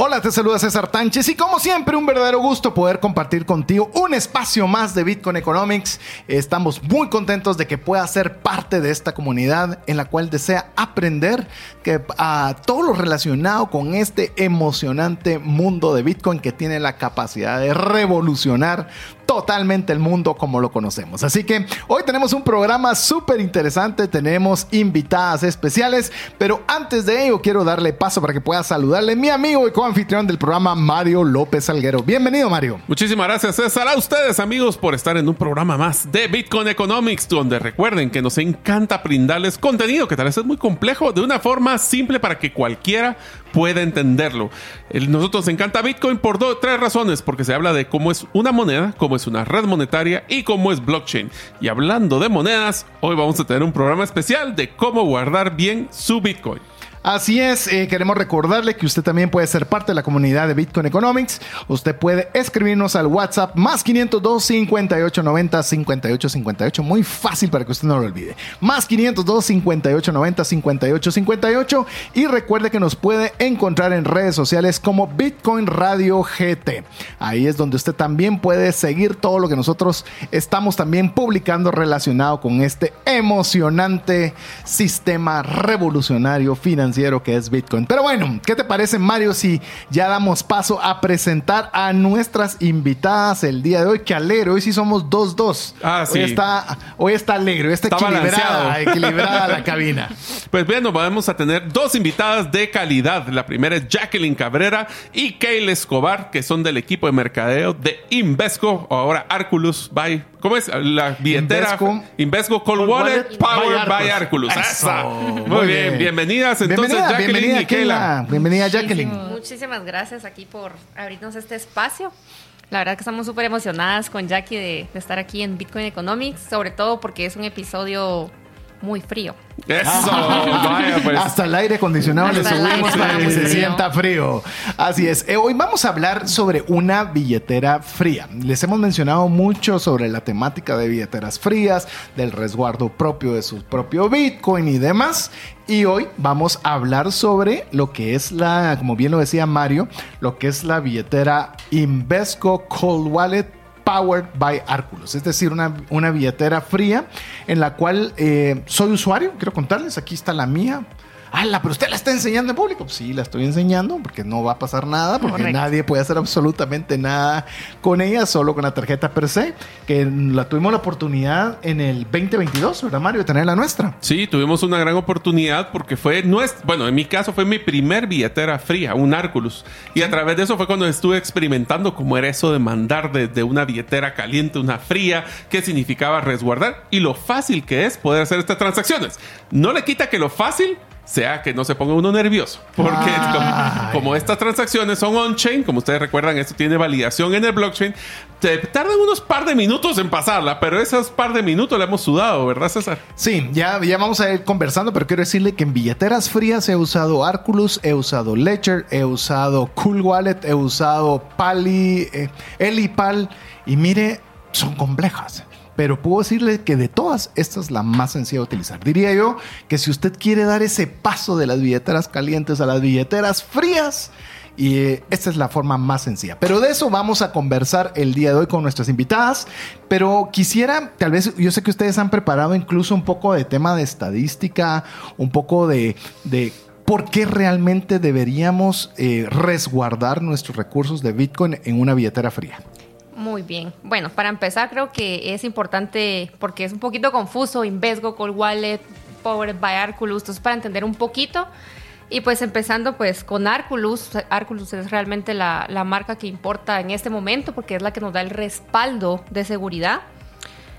Hola, te saluda César Tánchez y como siempre un verdadero gusto poder compartir contigo un espacio más de Bitcoin Economics. Estamos muy contentos de que puedas ser parte de esta comunidad en la cual desea aprender que, a todo lo relacionado con este emocionante mundo de Bitcoin que tiene la capacidad de revolucionar totalmente el mundo como lo conocemos. Así que hoy tenemos un programa súper interesante, tenemos invitadas especiales, pero antes de ello quiero darle paso para que pueda saludarle mi amigo y coanfitrión del programa Mario López Alguero. Bienvenido Mario. Muchísimas gracias César a ustedes amigos por estar en un programa más de Bitcoin Economics, donde recuerden que nos encanta brindarles contenido que tal vez es muy complejo de una forma simple para que cualquiera pueda entenderlo. nosotros nos encanta Bitcoin por tres razones, porque se habla de cómo es una moneda, cómo es una red monetaria y cómo es blockchain. Y hablando de monedas, hoy vamos a tener un programa especial de cómo guardar bien su Bitcoin. Así es, eh, queremos recordarle que usted también puede ser parte de la comunidad de Bitcoin Economics. Usted puede escribirnos al WhatsApp más 502 58 90 58 58. Muy fácil para que usted no lo olvide. Más 502 58 90 58 58. Y recuerde que nos puede encontrar en redes sociales como Bitcoin Radio GT. Ahí es donde usted también puede seguir todo lo que nosotros estamos también publicando relacionado con este emocionante sistema revolucionario financiero que es Bitcoin. Pero bueno, ¿qué te parece Mario si ya damos paso a presentar a nuestras invitadas el día de hoy? Que alegre, hoy sí somos 2-2. Ah, sí. Hoy está, hoy está alegre, hoy está, equilibrada, equilibrada la cabina. Pues bueno, vamos a tener dos invitadas de calidad. La primera es Jacqueline Cabrera y Kyle Escobar, que son del equipo de mercadeo de Invesco, o ahora Arculus by ¿Cómo es? La billetera Invesco, Cold, Wallet, Powered by Arculus. Muy, bien. bienvenidas entonces Jacqueline y Kela. Bienvenida Jacqueline. Muchísimas gracias aquí por abrirnos este espacio. La verdad que estamos súper emocionadas con Jackie de, de, estar aquí en Bitcoin Economics, sobre todo porque es un episodio muy frío. Eso, vaya, pues. Hasta el aire acondicionado le subimos para que se sienta frío. Así es. Eh, hoy vamos a hablar sobre una billetera fría. Les hemos mencionado mucho sobre la temática de billeteras frías, del resguardo propio de su propio Bitcoin y demás. Y hoy vamos a hablar sobre lo que es la, como bien lo decía Mario, lo que es la billetera Invesco Cold Wallet Powered by Arculus, es decir, una, una billetera fría en la cual eh, soy usuario, quiero contarles, aquí está la mía, ¡Hala! Pero usted la está enseñando en público. Pues sí, la estoy enseñando porque no va a pasar nada, porque nadie puede hacer absolutamente nada con ella, solo con la tarjeta per se, que la tuvimos la oportunidad en el 2022, ¿verdad, Mario? De tener la nuestra. Sí, tuvimos una gran oportunidad porque fue nuestra, bueno, en mi caso fue mi primer billetera fría, un Arculus. Y a través de eso fue cuando estuve experimentando cómo era eso de mandar desde una billetera caliente una fría, qué significaba resguardar y lo fácil que es poder hacer estas transacciones. No le quita que lo fácil sea que no se ponga uno nervioso. Porque como, estas transacciones son on-chain, como ustedes recuerdan, esto tiene validación en el blockchain, te tardan unos par de minutos en pasarla, pero esos par de minutos le hemos sudado, ¿verdad, César? Sí, ya, ya vamos a ir conversando, pero quiero decirle que en billeteras frías he usado Arculus, he usado Ledger, he usado Cool Wallet, he usado Pali, eh, Elipal, y mire, son complejas pero puedo decirle que de todas, esta es la más sencilla de utilizar. Diría yo que si usted quiere dar ese paso de las billeteras calientes a las billeteras frías, y eh, esta es la forma más sencilla. Pero de eso vamos a conversar el día de hoy con nuestras invitadas. Pero quisiera, tal vez, yo sé que ustedes han preparado incluso un poco de tema de estadística, un poco de, de por qué realmente deberíamos eh, resguardar nuestros recursos de Bitcoin en una billetera fría. Muy bien. Bueno, para empezar creo que es importante, porque es un poquito confuso, Invesgo, Cold Wallet, Powered by Arculus, entonces para entender un poquito. Y pues empezando pues con Arculus, Arculus es realmente la, la marca que importa en este momento porque es la que nos da el respaldo de seguridad.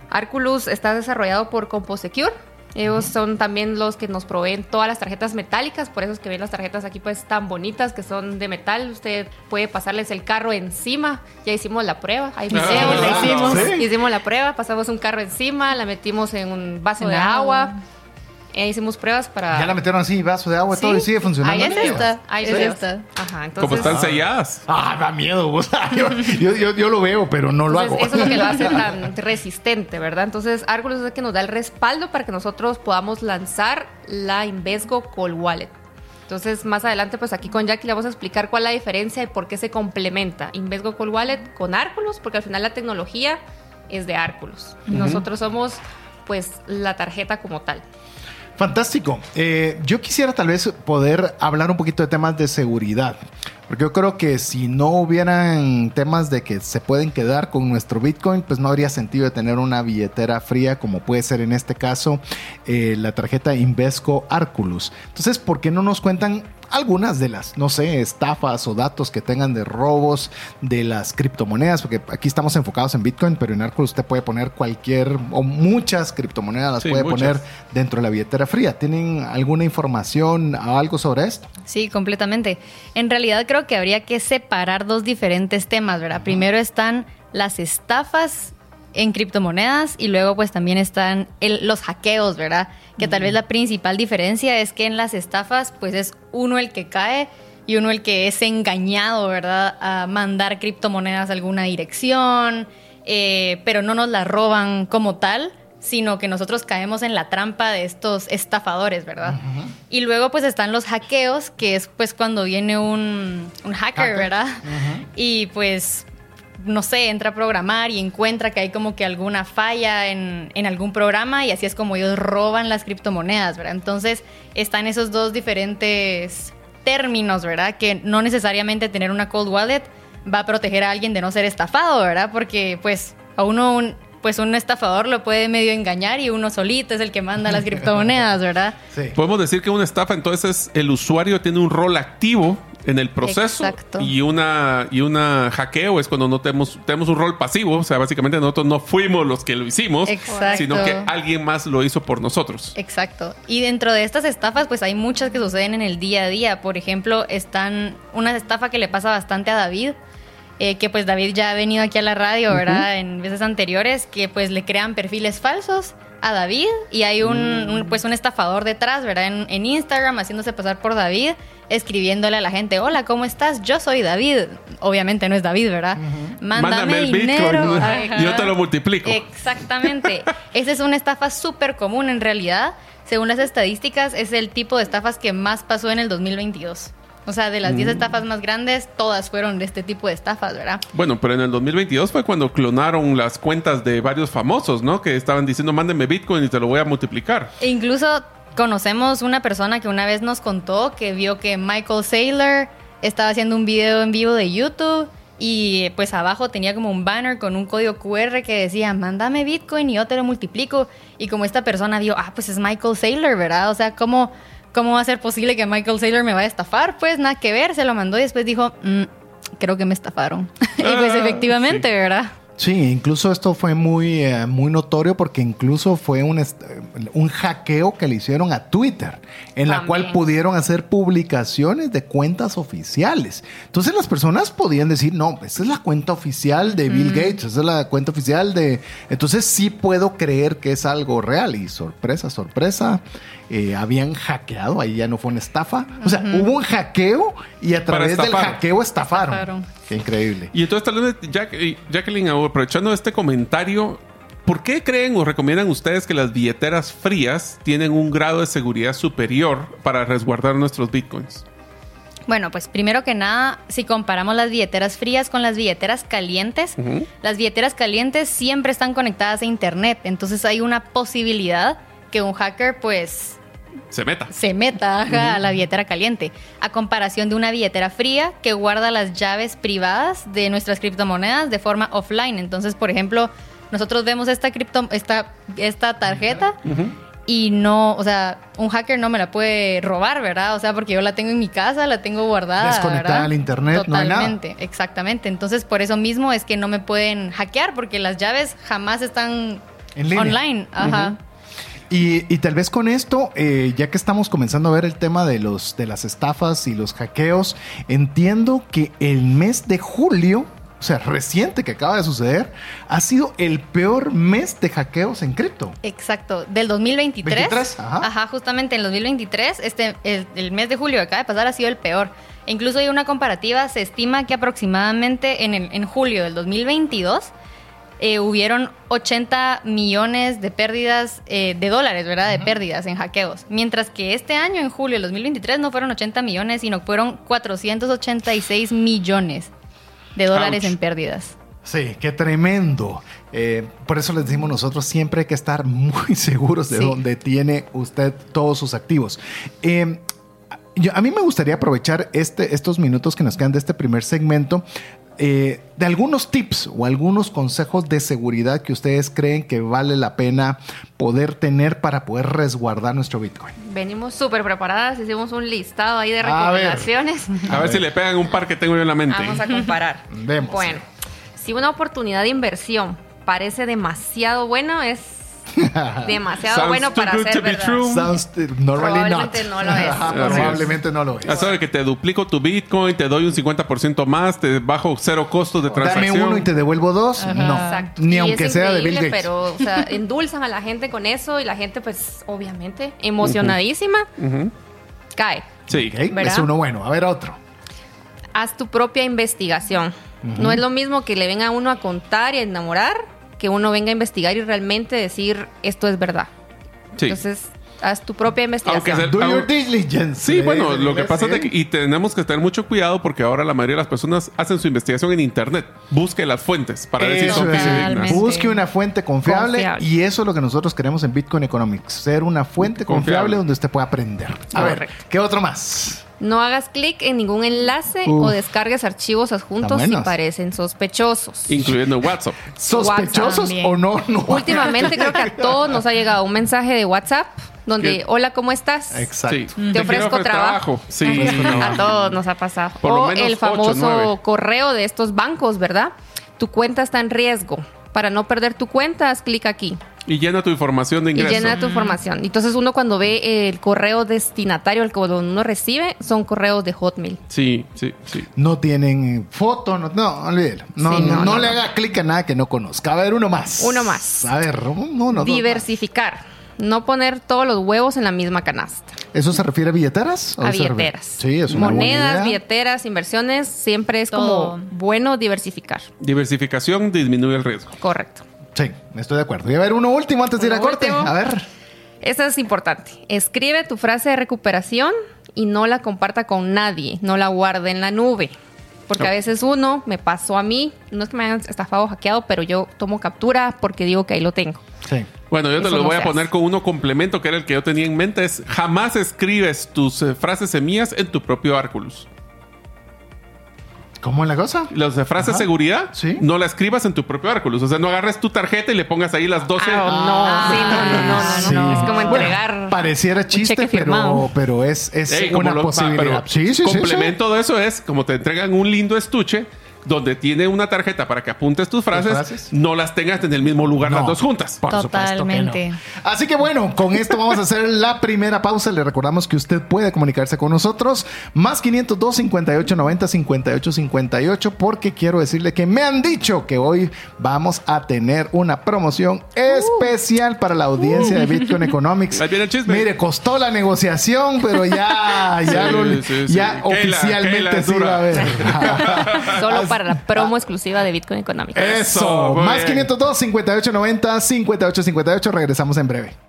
Arculus está desarrollado por CompoSecure, Ellos son también los que nos proveen todas las tarjetas metálicas, por eso es que ven las tarjetas aquí pues tan bonitas que son de metal. Usted puede pasarles el carro encima. Ya hicimos la prueba, hay videos, Ah, la hicimos. ¿sí? Hicimos la prueba, pasamos un carro encima, la metimos en un vaso En de agua. agua. Eh, hicimos pruebas para... Ya la metieron así, vaso de agua y todo y sigue funcionando. Ahí Es es esta, Hay es pruebas. esta. Ajá, entonces... Como están selladas. Ah, da miedo. o sea, yo, yo, yo- yo lo veo, pero no lo hago. Entonces, eso es lo que lo hace tan resistente, ¿verdad? Entonces, Argos es el que nos da el respaldo para que nosotros podamos lanzar la Invesgo Call Wallet. Entonces, más adelante, pues aquí con Jackie le vamos a explicar cuál es la diferencia y por qué se complementa Invesgo Call Wallet con Arculus, porque al final la tecnología es de Arculus. Nosotros somos, pues, la tarjeta como tal. Fantástico. Eh, yo quisiera tal vez poder hablar un poquito de temas de seguridad. Porque yo creo que si no hubieran temas de que se pueden quedar con nuestro Bitcoin, pues no habría sentido de tener una billetera fría como puede ser en este caso eh, la tarjeta Invesco Arculus. Entonces, ¿por qué no nos cuentan algunas de las, no sé, estafas o datos que tengan de robos de las criptomonedas? Porque aquí estamos enfocados en Bitcoin, pero en Arculus usted puede poner cualquier o muchas criptomonedas las Sí, puede muchas. poner dentro de la billetera fría. ¿Tienen alguna información o algo sobre esto? Sí, completamente. En realidad creo que habría que separar dos diferentes temas, ¿verdad? Primero están las estafas en criptomonedas y luego pues también están el- los hackeos, ¿verdad? Que tal vez la principal diferencia es que en las estafas pues es uno el que cae y uno el que es engañado, ¿verdad? A mandar criptomonedas a alguna dirección, eh, pero no nos las roban como tal, sino que nosotros caemos en la trampa de estos estafadores, ¿verdad? Y luego pues están los hackeos, que es pues cuando viene un, un hacker, Hacker. ¿verdad? Y pues, no sé, entra a programar y encuentra que hay como que alguna falla en, en algún programa y así es como ellos roban las criptomonedas, ¿verdad? Entonces están esos dos diferentes términos, ¿verdad? Que no necesariamente tener una cold wallet va a proteger a alguien de no ser estafado, ¿verdad? Porque pues a uno un, pues un estafador lo puede medio engañar y uno solito es el que manda las criptomonedas, ¿verdad? Sí. Podemos decir que una estafa entonces es el usuario tiene un rol activo en el proceso Exacto. y una y una hackeo es cuando no tenemos tenemos un rol pasivo, o sea, básicamente nosotros no fuimos los que lo hicimos, Exacto. sino que alguien más lo hizo por nosotros. Exacto. Y dentro de estas estafas, pues hay muchas que suceden en el día a día. Por ejemplo, están una estafa que le pasa bastante a David, eh, que pues David ya ha venido aquí a la radio, ¿verdad? En veces anteriores, que pues le crean perfiles falsos a David y hay un, un, pues un estafador detrás, ¿verdad? En, en Instagram haciéndose pasar por David, escribiéndole a la gente, hola, ¿cómo estás? Yo soy David. Obviamente no es David, ¿verdad? Mándame, el dinero. Bitcoin y yo te lo multiplico. Exactamente. Esa es una estafa súper común en realidad. Según las estadísticas, es el tipo de estafas que más pasó en el 2022. O sea, de las 10 estafas más grandes, todas fueron de este tipo de estafas, ¿verdad? Bueno, pero en el 2022 fue cuando clonaron las cuentas de varios famosos, ¿no? Que estaban diciendo, mándeme Bitcoin y te lo voy a multiplicar. E incluso conocemos una persona que una vez nos contó que vio que Michael Saylor estaba haciendo un video en vivo de YouTube y pues abajo tenía como un banner con un código QR que decía, mándame Bitcoin y yo te lo multiplico. Y como esta persona vio, ah, pues es Michael Saylor, ¿verdad? O sea, ¿cómo, cómo va a ser posible que Michael Saylor me vaya a estafar? Pues nada que ver, se lo mandó y después dijo, "Mm, creo que me estafaron. y pues Ah, efectivamente, sí. ¿verdad? Sí, incluso esto fue muy, eh, muy notorio porque incluso fue un, un hackeo que le hicieron a Twitter, en la cual pudieron hacer publicaciones de cuentas oficiales. Entonces las personas podían decir, no, esa es la cuenta oficial de Bill Gates, esa es la cuenta oficial de... Entonces sí puedo creer que es algo real y sorpresa, sorpresa, eh, habían hackeado, ahí ya no fue una estafa. O sea, hubo un hackeo y a través del hackeo estafaron. Estafaron. Qué increíble. Y entonces, tal vez, Jack- y Jacqueline, aprovechando este comentario, ¿por qué creen o recomiendan ustedes que las billeteras frías tienen un grado de seguridad superior para resguardar nuestros bitcoins? Bueno, pues primero que nada, si comparamos las billeteras frías con las billeteras calientes, las billeteras calientes siempre están conectadas a internet, entonces hay una posibilidad que un hacker pues Se meta. se meta ajá, a la billetera caliente, a comparación de una billetera fría que guarda las llaves privadas de nuestras criptomonedas de forma offline. Entonces, por ejemplo, nosotros vemos esta cripto, esta, esta tarjeta y no, o sea, un hacker no me la puede robar, ¿verdad? O sea, porque yo la tengo en mi casa, la tengo guardada. Desconectada ¿verdad? al internet, no hay nada. Totalmente, exactamente. Entonces, por eso mismo es que no me pueden hackear porque las llaves jamás están En línea. online. Ajá. Y, y tal vez con esto, eh, ya que estamos comenzando a ver el tema de, los, de las estafas y los hackeos, entiendo que el mes de julio, o sea, reciente que acaba de suceder, ha sido el peor mes de hackeos en cripto. Exacto, del 2023. 23, ajá. ajá. justamente en el 2023, este, el, el mes de julio que acaba de pasar ha sido el peor. E incluso hay una comparativa, se estima que aproximadamente en, el- en julio del 2022 eh, hubieron 80 millones de pérdidas eh, de dólares, ¿verdad? De pérdidas en hackeos. Mientras que este año, en julio del 2023, no fueron 80 millones, sino fueron 486 millones de dólares Ouch. en pérdidas. Sí, qué tremendo. Eh, por eso les decimos nosotros siempre hay que estar muy seguros de Sí. dónde tiene usted todos sus activos. Eh, yo- a mí me gustaría aprovechar este, estos minutos que nos quedan de este primer segmento eh, de algunos tips o algunos consejos de seguridad que ustedes creen que vale la pena poder tener para poder resguardar nuestro Bitcoin. Venimos súper preparadas, hicimos un listado ahí de A ver. recomendaciones. A ver si le pegan un par que tengo yo en la mente. Vamos a comparar. Vemos. Bueno, si una oportunidad de inversión parece demasiado bueno, es demasiado bueno para ser verdad. true. Sounds eh. Probablemente no lo es. Probablemente no lo es. Eso de que te duplico tu Bitcoin, te doy un 50% más, te bajo cero costos de Dame transacción. uno y te devuelvo dos. No, Exacto. ni Y aunque sea de Bill increíble, Gates. Pero, o sea, endulzan a la gente con eso y la gente, pues, obviamente, emocionadísima, cae. Sí. Ok, ¿verdad? Es uno bueno. A ver, otro. Haz tu propia investigación. No es lo mismo que le venga a uno a contar y a enamorar que uno venga a investigar y realmente decir esto es verdad. Sí. Entonces, haz tu propia investigación. Aunque sea- Do your diligence. Sí, bueno, en lo que pasa es que, y tenemos que tener mucho cuidado porque ahora la mayoría de las personas hacen su investigación en internet. Busque las fuentes para ver si son fidedignas. Busque una fuente confiable, Confiable. y eso es lo que nosotros queremos en Bitcoin Economics, ser una fuente confiable, Confiable. donde usted pueda aprender. A ver. ¿qué otro más? No hagas clic en ningún enlace Uf. o descargues archivos adjuntos si parecen sospechosos. Incluyendo WhatsApp. ¿Sospechosos o no? no Últimamente creo que a todos nos ha llegado un mensaje de WhatsApp donde, ¿Qué? hola, ¿cómo estás? Exacto. Sí. Te ofrezco trabajo. Sí. a todos nos ha pasado. Por lo o menos el famoso correo de estos bancos, ¿verdad? Tu cuenta está en riesgo. Para no perder tu cuenta, haz clic aquí Y llena tu información de y ingreso. llena tu información. Entonces uno cuando ve el correo destinatario, el que uno recibe, son correos de Hotmail. Sí, sí, sí. No tienen foto, no, no olvídelo. No, Sí, no, no, no no, le no. haga clic a nada que no conozca. A ver, uno más. Uno más. A ver, uno, dos Diversificar. No poner todos los huevos en la misma canasta. ¿Eso se refiere a billeteras? ¿O A billeteras. Sí, es una buena Monedas, idea. billeteras, inversiones, siempre es Todo. como bueno diversificar. Diversificación disminuye el riesgo. Correcto. Sí, estoy de acuerdo. Y a ver, uno último antes de ir a corte. último. A ver. Eso es importante. Escribe tu frase de recuperación y no la comparta con nadie. No la guarde en la nube. Porque a veces uno, me pasó a mí, no es que me hayan estafado o hackeado, pero yo tomo captura porque digo que ahí lo tengo. Sí. Bueno, yo te Eso lo no voy a poner hace. con uno complemento que era el que yo tenía en mente. Es jamás escribes tus eh, frases semillas en tu propio Arculus. ¿Cómo es la cosa? Las de frases Ajá. seguridad, Sí. no la escribas en tu propio Arculus. O sea, no agarres tu tarjeta y le pongas ahí las 12. Ah, no, sí, no, no, no, no, Sí. no, Es como Bueno, entregar. pareciera chiste, pero, pero es, es Ey, como una lo- posibilidad. pero sí, sí, sí, complemento de eso es como te entregan un lindo estuche donde tiene una tarjeta para que apuntes tus frases, frases? no las tengas en el mismo lugar las dos juntas. Por que Totalmente. no. Así que bueno, con esto vamos a hacer la primera pausa. Le recordamos que usted puede comunicarse con nosotros. Más 502 58 90 58 58. Porque quiero decirle que me han dicho que hoy vamos a tener una promoción especial para la audiencia de Bitcoin Economics. Ahí viene el chisme. Mire, costó la negociación, pero ya, ya, Sí, lo- sí, sí. ya Keila, oficialmente Keila a haber. Solo para la promo exclusiva de Bitcoin Economics. Eso, más bien. 502 58 90 58 58. Regresamos en breve.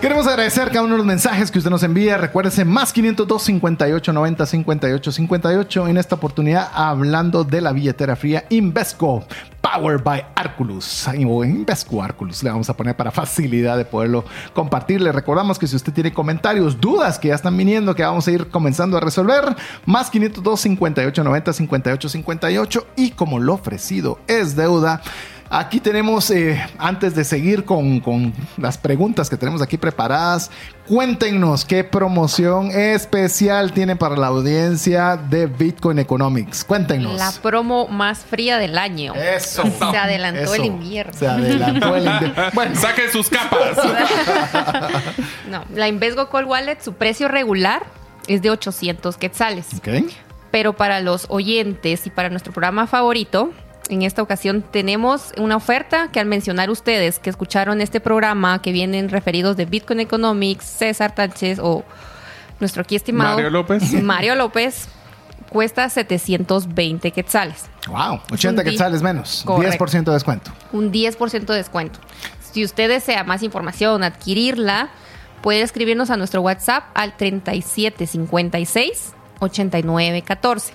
Queremos agradecer cada uno de los mensajes que usted nos envía. Recuérdese, más 502 58 90 58 58. En esta oportunidad, hablando de la billetera fría Invesco, Powered by Arculus. O Invesco Arculus, le vamos a poner para facilidad de poderlo compartir. Le recordamos que si usted tiene comentarios, dudas que ya están viniendo, que vamos a ir comenzando a resolver, más 502 58 90 58 58. Y como lo ofrecido es deuda. Aquí tenemos, eh, antes de seguir con, con, las preguntas que tenemos aquí preparadas, cuéntenos qué promoción especial tienen para la audiencia de Bitcoin Economics. Cuéntenos. La promo más fría del año. Eso. Se adelantó el invierno. Se adelantó el invierno. Bueno, saquen sus capas. no, la Invesgo Call Wallet, su precio regular es de 800 quetzales. Ok. Pero para los oyentes y para nuestro programa favorito, en esta ocasión tenemos una oferta que al mencionar ustedes que escucharon este programa, que vienen referidos de Bitcoin Economics, César Tánchez o nuestro aquí estimado Mario López. Mario López, cuesta 720 quetzales. Wow, 80 Un di- quetzales menos. Correcto. 10% de descuento. Un 10% de descuento. Si usted desea más información, adquirirla, puede escribirnos a nuestro WhatsApp al 3756 8914.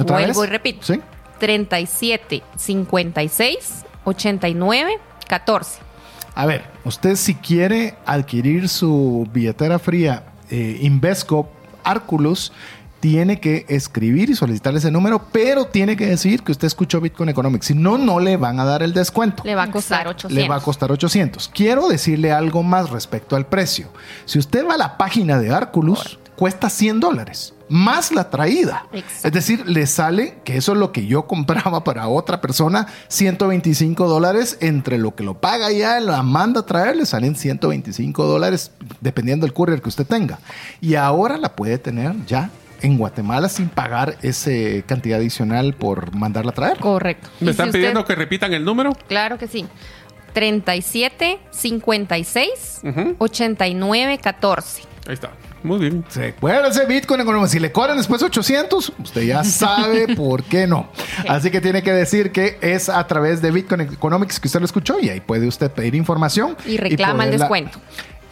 ¿Otra Vuelvo vez? y repito. Sí. 37 56 89 14. A ver, usted si quiere adquirir su billetera fría eh, Invesco Arculus, tiene que escribir y solicitar ese número, pero tiene que decir que usted escuchó Bitcoin Economics. Si no, no le van a dar el descuento. Le va a costar Exacto. 800. Le va a costar 800. Quiero decirle algo más respecto al precio. Si usted va a la página de Arculus, cuesta 100 dólares, más la traída. Exacto. Es decir, le sale, que eso es lo que yo compraba para otra persona, 125 dólares, entre lo que lo paga ya, la manda a traer, le salen 125 dólares, dependiendo del courier que usted tenga. Y ahora la puede tener ya en Guatemala sin pagar esa cantidad adicional por mandarla a traer. Correcto. ¿Me están si usted- pidiendo que repitan el número? Claro que sí. 37 56 Ujú. 89 14. Ahí está. Muy bien. Recuérdese Bitcoin Economics. Si le cobran después 800, usted ya sabe por qué no. Así que tiene que decir que es a través de Bitcoin Economics que usted lo escuchó y ahí puede usted pedir información. Y reclama el descuento.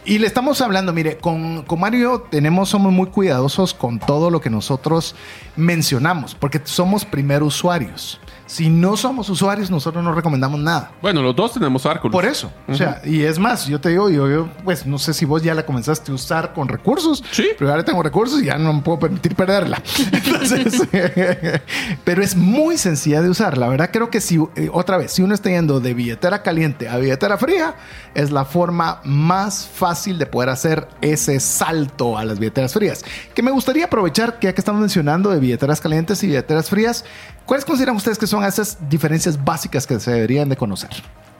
Y le estamos hablando, mire, con, con Mario tenemos, somos muy cuidadosos con todo lo que nosotros mencionamos, porque somos primer usuarios. Si no somos usuarios, nosotros no recomendamos nada. Bueno, los dos tenemos Arculus. Por eso. O sea, y es más, yo te digo, yo, yo, pues no sé si vos ya la comenzaste a usar con recursos. Sí. Pero ahora tengo recursos y ya no me puedo permitir perderla. Entonces, pero es muy sencilla de usar. La verdad, creo que si, eh, otra vez, si uno está yendo de billetera caliente a billetera fría, es la forma más fácil de poder hacer ese salto a las billeteras frías. Que me gustaría aprovechar, que ya que estamos mencionando de billeteras calientes y billeteras frías, ¿cuáles consideran ustedes que son esas diferencias básicas que se deberían de conocer?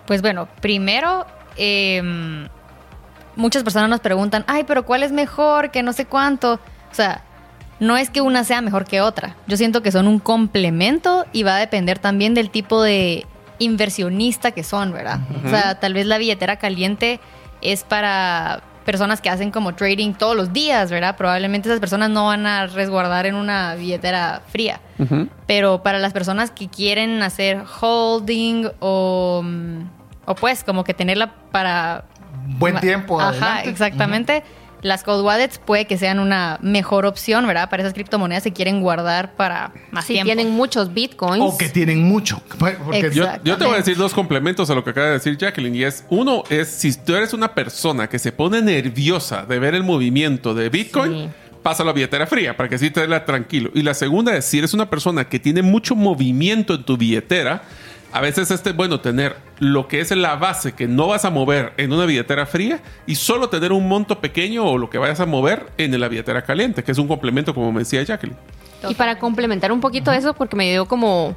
Pues bueno, primero, eh, muchas personas nos preguntan, ay, pero ¿cuál es mejor? Que no sé cuánto. O sea, no es que una sea mejor que otra. Yo siento que son un complemento y va a depender también del tipo de inversionista que son, ¿verdad? O sea, tal vez la billetera caliente es para personas que hacen como trading todos los días, ¿verdad? Probablemente esas personas no van a resguardar en una billetera fría. Pero para las personas que quieren hacer holding o, mm, o pues como que tenerla para... Buen tiempo. Ajá, adelante. exactamente. Las cold wallets puede que sean una mejor opción, ¿verdad? Para esas criptomonedas que quieren guardar para más Si tiempo. tienen muchos bitcoins. O que tienen mucho. Porque Exacto. Yo, yo te voy a decir dos complementos a lo que acaba de decir Jacqueline. Y es, uno es, si tú eres una persona que se pone nerviosa de ver el movimiento de Bitcoin, Sí. pasa a la billetera fría para que así te la tranquilo. Y la segunda es, si eres una persona que tiene mucho movimiento en tu billetera, A veces este es bueno tener lo que es la base que no vas a mover en una billetera fría y solo tener un monto pequeño o lo que vayas a mover en la billetera caliente, que es un complemento, como me decía Jacqueline. Y para complementar un poquito eso, porque me dio como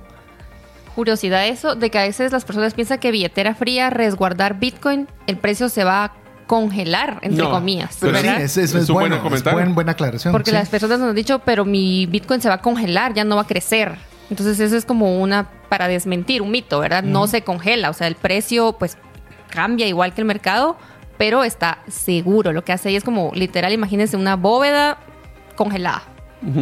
curiosidad eso, de que a veces las personas piensan que billetera fría, resguardar Bitcoin, el precio se va a congelar, entre No, comillas. Pero sí, ¿verdad? es, es, Es es un bueno, buen comentario. es buen- buena aclaración. Porque sí. las personas nos han dicho, pero mi Bitcoin se va a congelar, ya no va a crecer. Entonces eso es como una, para desmentir, un mito, ¿verdad? No se congela, o sea, el precio pues cambia igual que el mercado, pero está seguro. Lo que hace ahí es como literal, imagínense una bóveda congelada,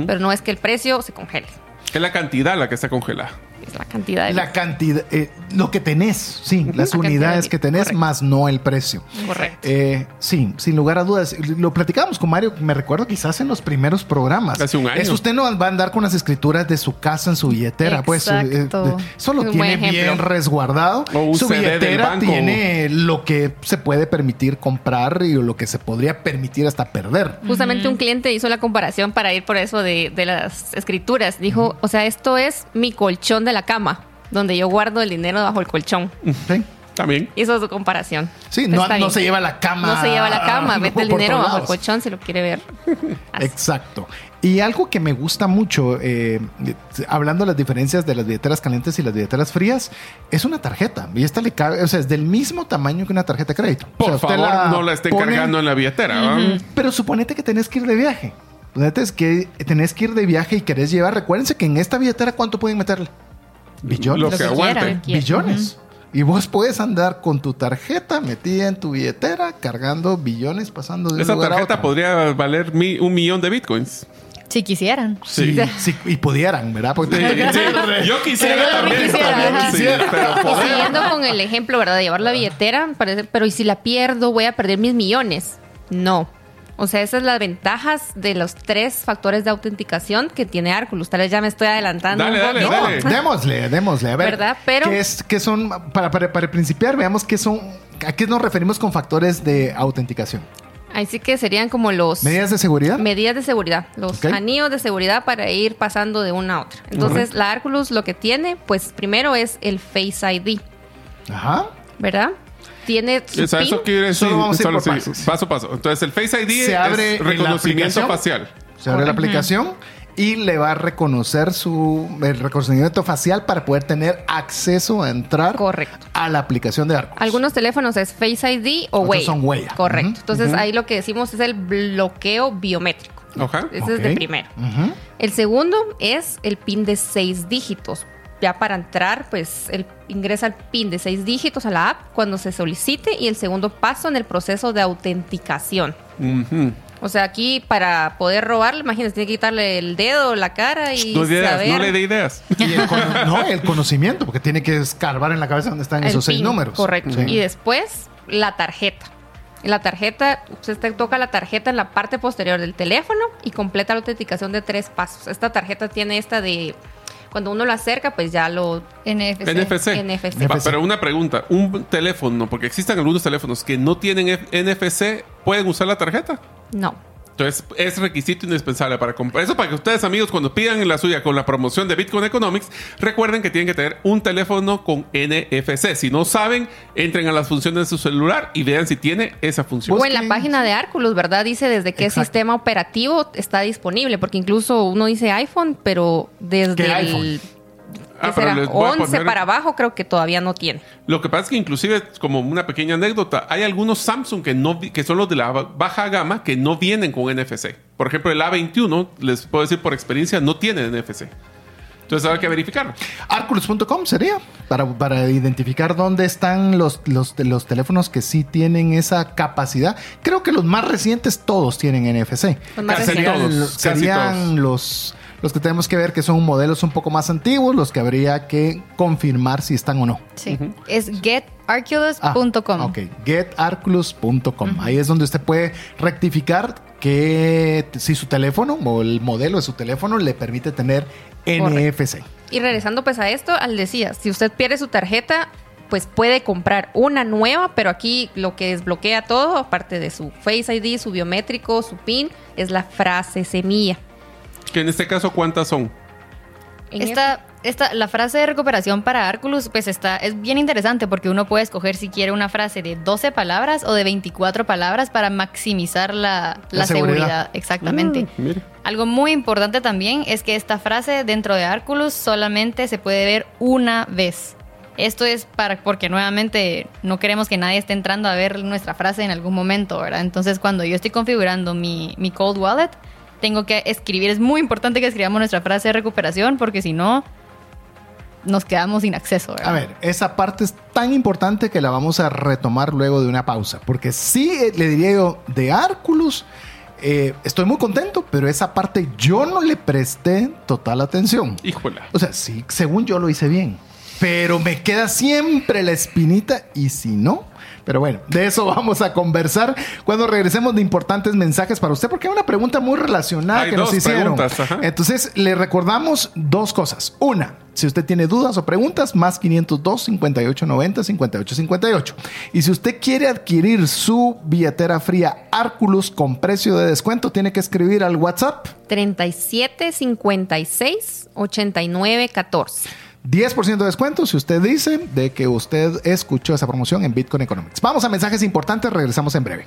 pero no es que el precio se congele, Es la cantidad la que está congelada. Es la cantidad de... La cantidad, eh, lo que tenés, sí, las la unidades de- que tenés, correcto. más no el precio. Correcto. Eh, sí, sin lugar a dudas. Lo platicábamos con Mario, me recuerdo quizás en los primeros programas. Hace un año. Es usted no va a andar con las escrituras de su casa en su billetera, pues. eh, Exacto. eso lo tiene bien resguardado. O su billetera tiene lo que se puede permitir comprar y lo que se podría permitir hasta perder. Justamente un cliente hizo la comparación para ir por eso de, de las escrituras. Dijo, o sea, esto es mi colchón de la cama, donde yo guardo el dinero bajo el colchón. ¿Sí? También. Hizo su comparación. Sí, no, no se lleva la cama. No se lleva la cama, no, mete el dinero bajo el colchón si lo quiere ver. Así. Exacto. Y algo que me gusta mucho, eh, hablando de las diferencias de las billeteras calientes y las billeteras frías, es una tarjeta. Y esta le cabe, o sea, es del mismo tamaño que una tarjeta de crédito. O Por sea, favor, no la estén pone- cargando en la billetera. Pero suponete que tenés que ir de viaje. Suponete es que tenés que ir de viaje y querés llevar. Recuérdense que en esta billetera, ¿cuánto pueden meterle? Billones. Lo que que aguante. quieran. billones. Y vos puedes andar con tu tarjeta metida en tu billetera, cargando billones, pasando de un Esa lugar a tarjeta otro. podría valer mi- un millón de bitcoins. Si quisieran. Sí, sí, y pudieran, ¿verdad? Porque Sí, sí. Yo quisiera Yo también también, quisiera, también ajá. quisiera, pero Y siguiendo con el ejemplo, ¿verdad? De llevar la billetera, parece, pero ¿y si la pierdo, voy a perder mis millones? No. O sea, esas son las ventajas de los tres factores de autenticación que tiene Arculus. Tal vez ya me estoy adelantando Dale, un dale, poquito. dale. Démosle, démosle. A ver. ¿Verdad? Pero- ¿qué, es, qué son, para, para, para principiar, veamos qué son, a qué nos referimos con factores de autenticación. Ahí sí que serían como los... ¿Medidas de seguridad? Medidas de seguridad, los anillos de seguridad para ir pasando de una a otra. Entonces, la Arculus lo que tiene, pues primero es el Face ID, Ajá. ¿verdad? Tiene su eso quiere decir Solo vamos a ir solo por sí, pasos. paso a paso. Entonces, el Face ID Se abre es en la reconocimiento aplicación. facial. Se abre la aplicación y le va a reconocer su el reconocimiento facial para poder tener acceso a entrar Correcto. a la aplicación de Arcos. Algunos teléfonos es Face ID o Otros huella. son huella. Correcto. Ujú, Entonces ahí lo que decimos es el bloqueo biométrico. Ajá. Ese es Ok. de primero. Ujú. El segundo es el PIN de seis dígitos. Ya para entrar, pues el, ingresa el PIN de seis dígitos a la app cuando se solicite y el segundo paso en el proceso de autenticación. O sea, aquí para poder robarle, imagínense, tiene que quitarle el dedo, la cara y No, ideas, saber no le dé ideas. Y el, no, el conocimiento, porque tiene que escarbar en la cabeza donde están el esos seis números. Correcto. Sí. Y después la tarjeta. En La tarjeta, usted te toca la tarjeta en la parte posterior del teléfono y completa la autenticación de tres pasos. Esta tarjeta tiene esta de cuando uno lo acerca, pues ya lo NFC. NFC. NFC. Va, Pero una pregunta, un teléfono, porque existen algunos teléfonos que no tienen F- NFC, ¿pueden usar la tarjeta? No. Entonces es requisito indispensable para comprar. Eso para que ustedes amigos cuando pidan la suya con la promoción de Bitcoin Economics, recuerden que tienen que tener un teléfono con NFC. Si no saben, entren a las funciones de su celular y vean si tiene esa función. O en la página de Arculus, ¿verdad? Dice desde qué Exacto. sistema operativo está disponible, porque incluso uno dice iPhone, pero desde ¿Qué el iPhone? Ah, ¿qué pero será? les voy a 11 poner- para abajo creo que todavía no tiene. Lo que pasa es que inclusive, como una pequeña anécdota, hay algunos Samsung que, no, que son los de la ba- baja gama que no vienen con NFC. Por ejemplo, el A21, les puedo decir por experiencia, no tiene NFC. Entonces habrá que verificarlo. Arculus.com sería para, para identificar dónde están los, los, los teléfonos que sí tienen esa capacidad. Creo que los más recientes todos tienen NFC. Los más Casi recientes. todos. Los- casi serían todos. los, los que tenemos que ver que son modelos un poco más antiguos, los que habría que confirmar si están o no. Sí. Es Ah, getarculus.com. ok, getarculus.com. Ahí es donde usted puede rectificar que si su teléfono o el modelo de su teléfono le permite tener NFC. Y regresando pues a esto, al decía, si usted pierde su tarjeta, pues puede comprar una nueva, pero aquí lo que desbloquea todo, aparte de su Face ID, su biométrico, su PIN, es la frase semilla. Que en este caso, ¿cuántas son? Esta esta, la frase de recuperación para Arculus, pues está, es bien interesante porque uno puede escoger si quiere una frase de 12 palabras o de 24 palabras para maximizar la, la La seguridad. seguridad. Exactamente. Mm. Algo muy importante también es que esta frase dentro de Arculus solamente se puede ver una vez. Esto es para porque nuevamente no queremos que nadie esté entrando a ver nuestra frase en algún momento, ¿verdad? Entonces cuando yo estoy configurando mi, mi Cold Wallet, tengo que escribir, es muy importante que escribamos nuestra frase de recuperación porque si no, nos quedamos sin acceso, ¿verdad? A ver, esa parte es tan importante que la vamos a retomar luego de una pausa. Porque sí, eh, le diría yo, de Arculus, eh, estoy muy contento, pero esa parte yo no le presté total atención. Híjole. O sea, sí, según yo lo hice bien. Pero me queda siempre la espinita y si no. Pero bueno, de eso vamos a conversar cuando regresemos de importantes mensajes para usted, porque hay una pregunta muy relacionada Hay que nos hicieron. preguntas, ajá. Entonces, le recordamos dos cosas. Una, si usted tiene dudas o preguntas, más 502 5890 5858. Y si usted quiere adquirir su billetera fría Arculus con precio de descuento, tiene que escribir al WhatsApp 37 56 89 14. 10% de descuento si usted dice de que usted escuchó esa promoción en Bitcoin Economics. Vamos a mensajes importantes, regresamos en breve.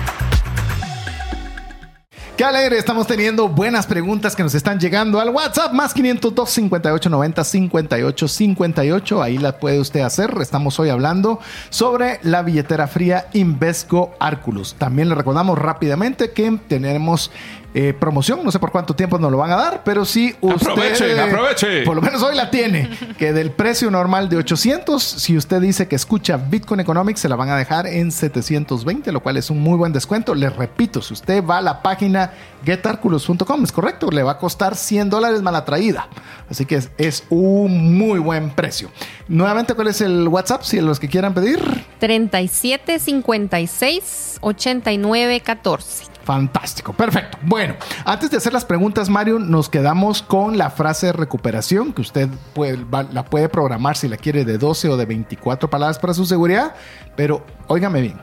Qué alegre, estamos teniendo buenas preguntas que nos están llegando al WhatsApp más 502 58 90 58 58. Ahí la puede usted hacer. Estamos hoy hablando sobre la billetera fría Invesco Arculus. También le recordamos rápidamente que tenemos eh, promoción. No sé por cuánto tiempo nos lo van a dar, pero si usted. Aproveche, aproveche. Por lo menos hoy la tiene. Que del precio normal de 800, si usted dice que escucha Bitcoin Economics, se la van a dejar en 720, lo cual es un muy buen descuento. Les repito, si usted va a la página getarculus.com, es correcto, le va a costar 100 dólares más la traída. Así que es, es un muy buen precio. Nuevamente, ¿cuál es el WhatsApp? Si los que quieran pedir. 37 56 89 14. Fantástico, perfecto. Bueno, antes de hacer las preguntas, Mario, nos quedamos con la frase de recuperación que usted puede- la puede programar si la quiere de 12 o de 24 palabras para su seguridad, pero óigame bien,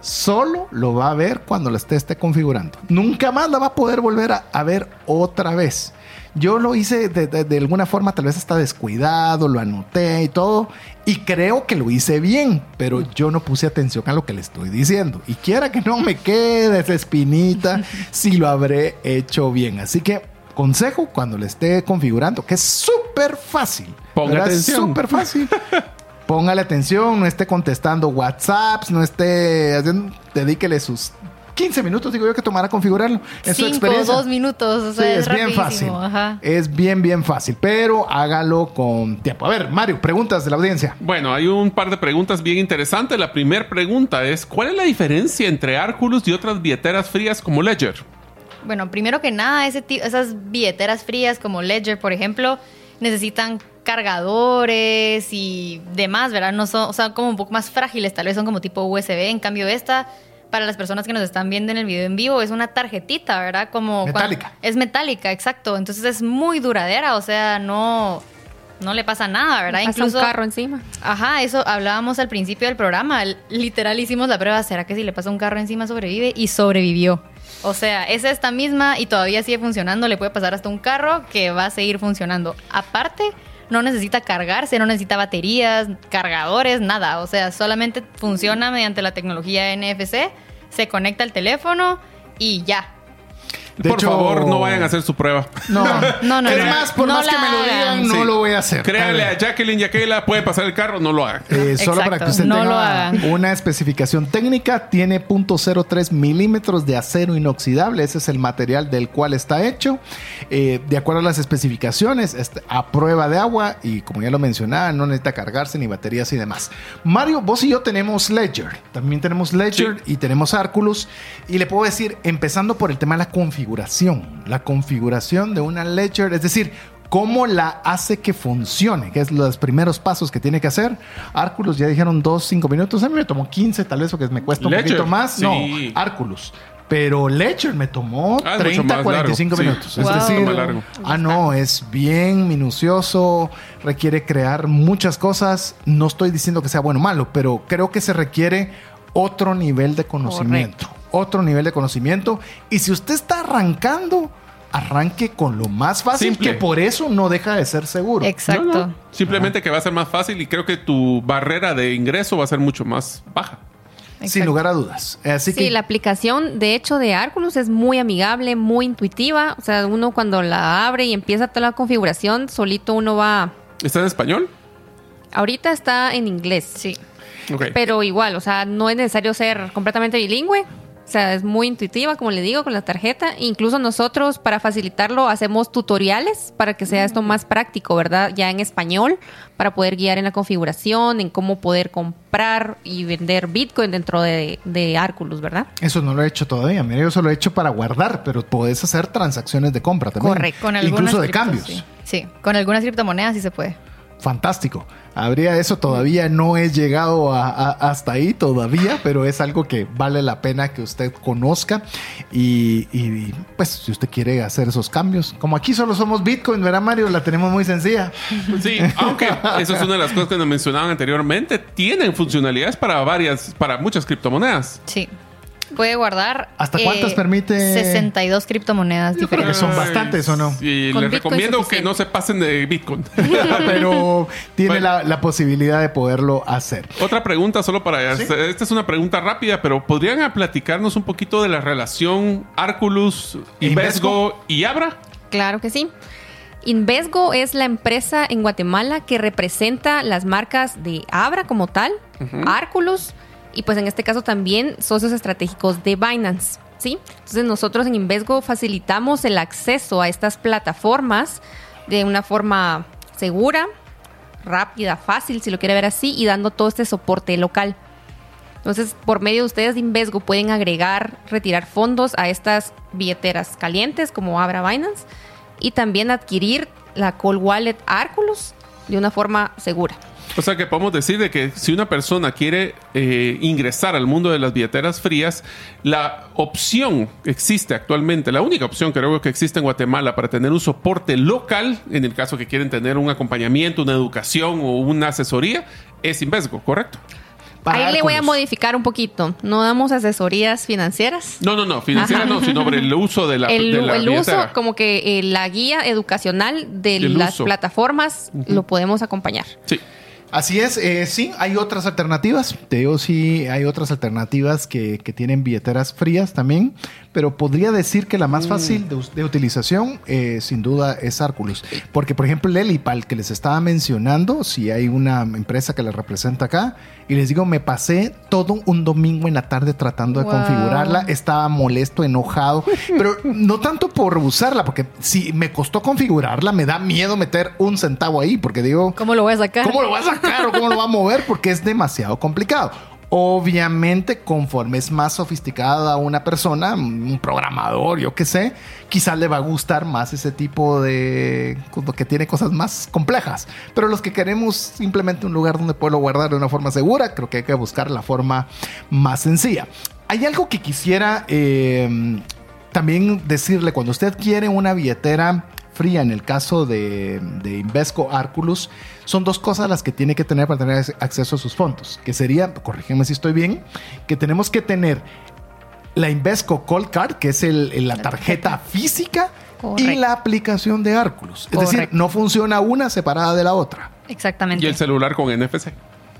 solo lo va a ver cuando la esté, configurando. Nunca más la va a poder volver a ver otra vez. Yo lo hice de, de- de alguna forma, tal vez está descuidado, lo anoté y todo, y creo que lo hice bien, pero yo no puse atención a lo que le estoy diciendo. Y quiera que no me quede esa espinita, si lo habré hecho bien. Así que, consejo cuando le esté configurando, que es súper fácil. Ponga atención. súper fácil. Póngale atención, no esté contestando WhatsApps, no esté haciendo, dedíquele sus 15 minutos, digo yo, que tomara configurarlo. En su Cinco, experiencia. dos minutos, o Sí, sea, es es, bien fácil. Ajá. Es bien, bien fácil, pero hágalo con tiempo. A ver, Mario, preguntas de la audiencia. Bueno, hay un par de preguntas bien interesantes. La primera pregunta es, ¿cuál es la diferencia entre Arculus y otras billeteras frías como Ledger? Bueno, primero que nada, ese esas billeteras frías como Ledger, por ejemplo, necesitan cargadores y demás, ¿verdad? No son, o sea, como un poco más frágiles, tal vez son como tipo USB. En cambio, esta, para las personas que nos están viendo en el video en vivo, es una tarjetita, ¿verdad? Como Metálica. es metálica, exacto. Entonces es muy duradera, o sea, no, no le pasa nada, ¿verdad? Pasa Incluso un carro encima. Ajá, eso hablábamos al principio del programa. Literal hicimos la prueba, ¿será que si le pasa un carro encima sobrevive? Y sobrevivió. O sea, es esta misma y todavía sigue funcionando. Le puede pasar hasta un carro que va a seguir funcionando. Aparte, no necesita cargarse, no necesita baterías, cargadores, nada. O sea, solamente funciona mediante la tecnología NFC, se conecta al teléfono y ya. De por hecho- favor, no vayan a hacer su prueba. No, No, no, Es no. más, por No más que me lo digan, no Sí. lo voy a hacer. Créanle A. Jacqueline y a Keila, puede pasar el carro, no lo hagan. Eh, solo para que usted no tenga lo hagan. una especificación técnica, tiene .03 milímetros de acero inoxidable. Ese es el material del cual está hecho. Eh, de acuerdo a las especificaciones, es a prueba de agua y como ya lo mencionaba, no necesita cargarse ni baterías y demás. Mario, vos y yo tenemos Ledger. También tenemos Ledger y tenemos Arculus. Y le puedo decir, empezando por el tema de la configuración. La configuración de una Ledger, es decir, cómo la hace que funcione, que es los primeros pasos que tiene que hacer. Arculus ya dijeron 2, 5 minutos. A mí me tomó 15, tal vez, porque me cuesta un Ledger, poquito más. sí. No, Arculus. Pero Ledger me tomó Ah, es mucho 30, más 45 largo, sí. minutos. Es Wow. decir, Más largo. ah, no, es bien minucioso, requiere crear muchas cosas. No estoy diciendo que sea bueno o malo, pero creo que se requiere otro nivel de conocimiento. Otro nivel de conocimiento. Y si usted está arrancando, arranque con lo más fácil, Simple. que por eso no deja de ser seguro. Exacto. No, no. Simplemente que va a ser más fácil y creo que tu barrera de ingreso va a ser mucho más baja. Sin lugar a dudas. Así Sí, que la aplicación de hecho de Arculus es muy amigable, muy intuitiva. O sea, uno cuando la abre y empieza toda la configuración, solito uno va. ¿Está en español? Ahorita está en inglés. Sí. Pero igual, o sea, no es necesario ser completamente bilingüe. O sea, es muy intuitiva, como le digo, con la tarjeta. Incluso nosotros, para facilitarlo, hacemos tutoriales para que sea esto más práctico, ¿verdad? Ya en español, para poder guiar en la configuración, en cómo poder comprar y vender Bitcoin dentro de, de Arculus, ¿verdad? eso no lo he hecho todavía. Mira, yo eso lo he hecho para guardar, pero podés hacer transacciones de compra también. Correcto. Con Incluso de criptos, cambios. Sí. Sí, con algunas criptomonedas sí se puede. Fantástico. Habría eso todavía, no he llegado a- a- hasta ahí todavía, pero es algo que vale la pena que usted conozca y, y, pues si usted quiere hacer esos cambios, como aquí solo somos Bitcoin, ¿verdad Mario? La tenemos muy sencilla. Sí, aunque eso es una de las cosas que nos mencionaban anteriormente, tienen funcionalidades para varias, para muchas criptomonedas. Sí. Puede guardar. eh, ¿Hasta cuántas permite? 62 criptomonedas creo que diferentes. son bastantes, ¿o no? Y Con les Bitcoin recomiendo que no se pasen de Bitcoin. pero tiene Bueno. la, la posibilidad de poderlo hacer. Otra pregunta solo para... Esta es una pregunta rápida, pero ¿podrían platicarnos un poquito de la relación Arculus, Invesgo y Abra? Claro que sí. Invesgo es la empresa en Guatemala que representa las marcas de Abra como tal, Arculus y pues en este caso también socios estratégicos de Binance, ¿sí? Entonces nosotros en Invesgo facilitamos el acceso a estas plataformas de una forma segura, rápida, fácil, si lo quiere ver así, y dando todo este soporte local. Entonces, por medio de ustedes de Invesgo pueden agregar, retirar fondos a estas billeteras calientes como Abra Binance y también adquirir la Cold Wallet Arculus de una forma segura. O sea que podemos decir de que si una persona quiere eh, ingresar al mundo de las billeteras frías, la opción que existe actualmente, la única opción que creo que existe en Guatemala para tener un soporte local, en el caso que quieren tener un acompañamiento, una educación o una asesoría, es Invesgo, ¿correcto? Para Ahí le voy a modificar un poquito. No damos asesorías financieras. No, no, no, financiera Ajá. no, sino sobre el uso de la, el de la el uso, como que eh, la guía educacional de El las uso. plataformas, lo podemos acompañar. Sí. Así es, eh, sí, hay otras alternativas. Te digo, sí, hay otras alternativas que, que tienen billeteras frías también, pero podría decir que la más fácil de, de utilización, eh, sin duda, es Arculus. Porque, por ejemplo, el Elipal que les estaba mencionando, si hay una empresa que les representa acá, y les digo, me pasé todo un domingo en la tarde tratando de Wow. configurarla, estaba molesto, enojado, pero no tanto por usarla, porque si me costó configurarla, me da miedo meter un centavo ahí, porque digo, ¿Cómo lo voy a sacar? ¿Cómo lo va a sacar o cómo lo va a mover? Porque es demasiado complicado. Obviamente, conforme es más sofisticada una persona, un programador, yo qué sé, quizás le va a gustar más ese tipo de... que tiene cosas más complejas. Pero los que queremos simplemente un lugar donde poderlo guardar de una forma segura, creo que hay que buscar la forma más sencilla. Hay algo que quisiera eh, también decirle, cuando usted quiere una billetera fría en el caso de, de Invesco Arculus son dos cosas las que tiene que tener para tener acceso a sus fondos, que sería, corrígeme si estoy bien, que tenemos que tener la Invesco Cold Card, que es el, la tarjeta física, y la aplicación de Arculus. Es decir, no funciona una separada de la otra. Exactamente. Y el celular con NFC.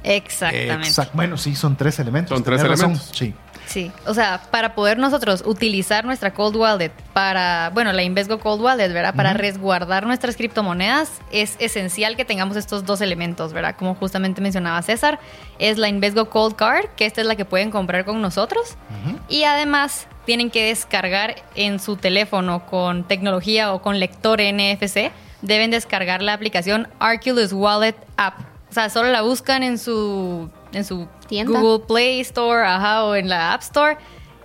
Exactamente. Bueno, sí, son tres elementos. Son tres elementos. Sí. Sí, o sea, para poder nosotros utilizar nuestra Cold Wallet para, bueno, la Invesco Cold Wallet, ¿verdad? Para resguardar nuestras criptomonedas, es esencial que tengamos estos dos elementos, ¿verdad? Como justamente mencionaba César, es la Invesco Cold Card, que esta es la que pueden comprar con nosotros. Y además tienen que descargar en su teléfono con tecnología o con lector NFC, deben descargar la aplicación Arculus Wallet App. O sea, solo la buscan en su en su Google Play Store, ajá, o en la App Store,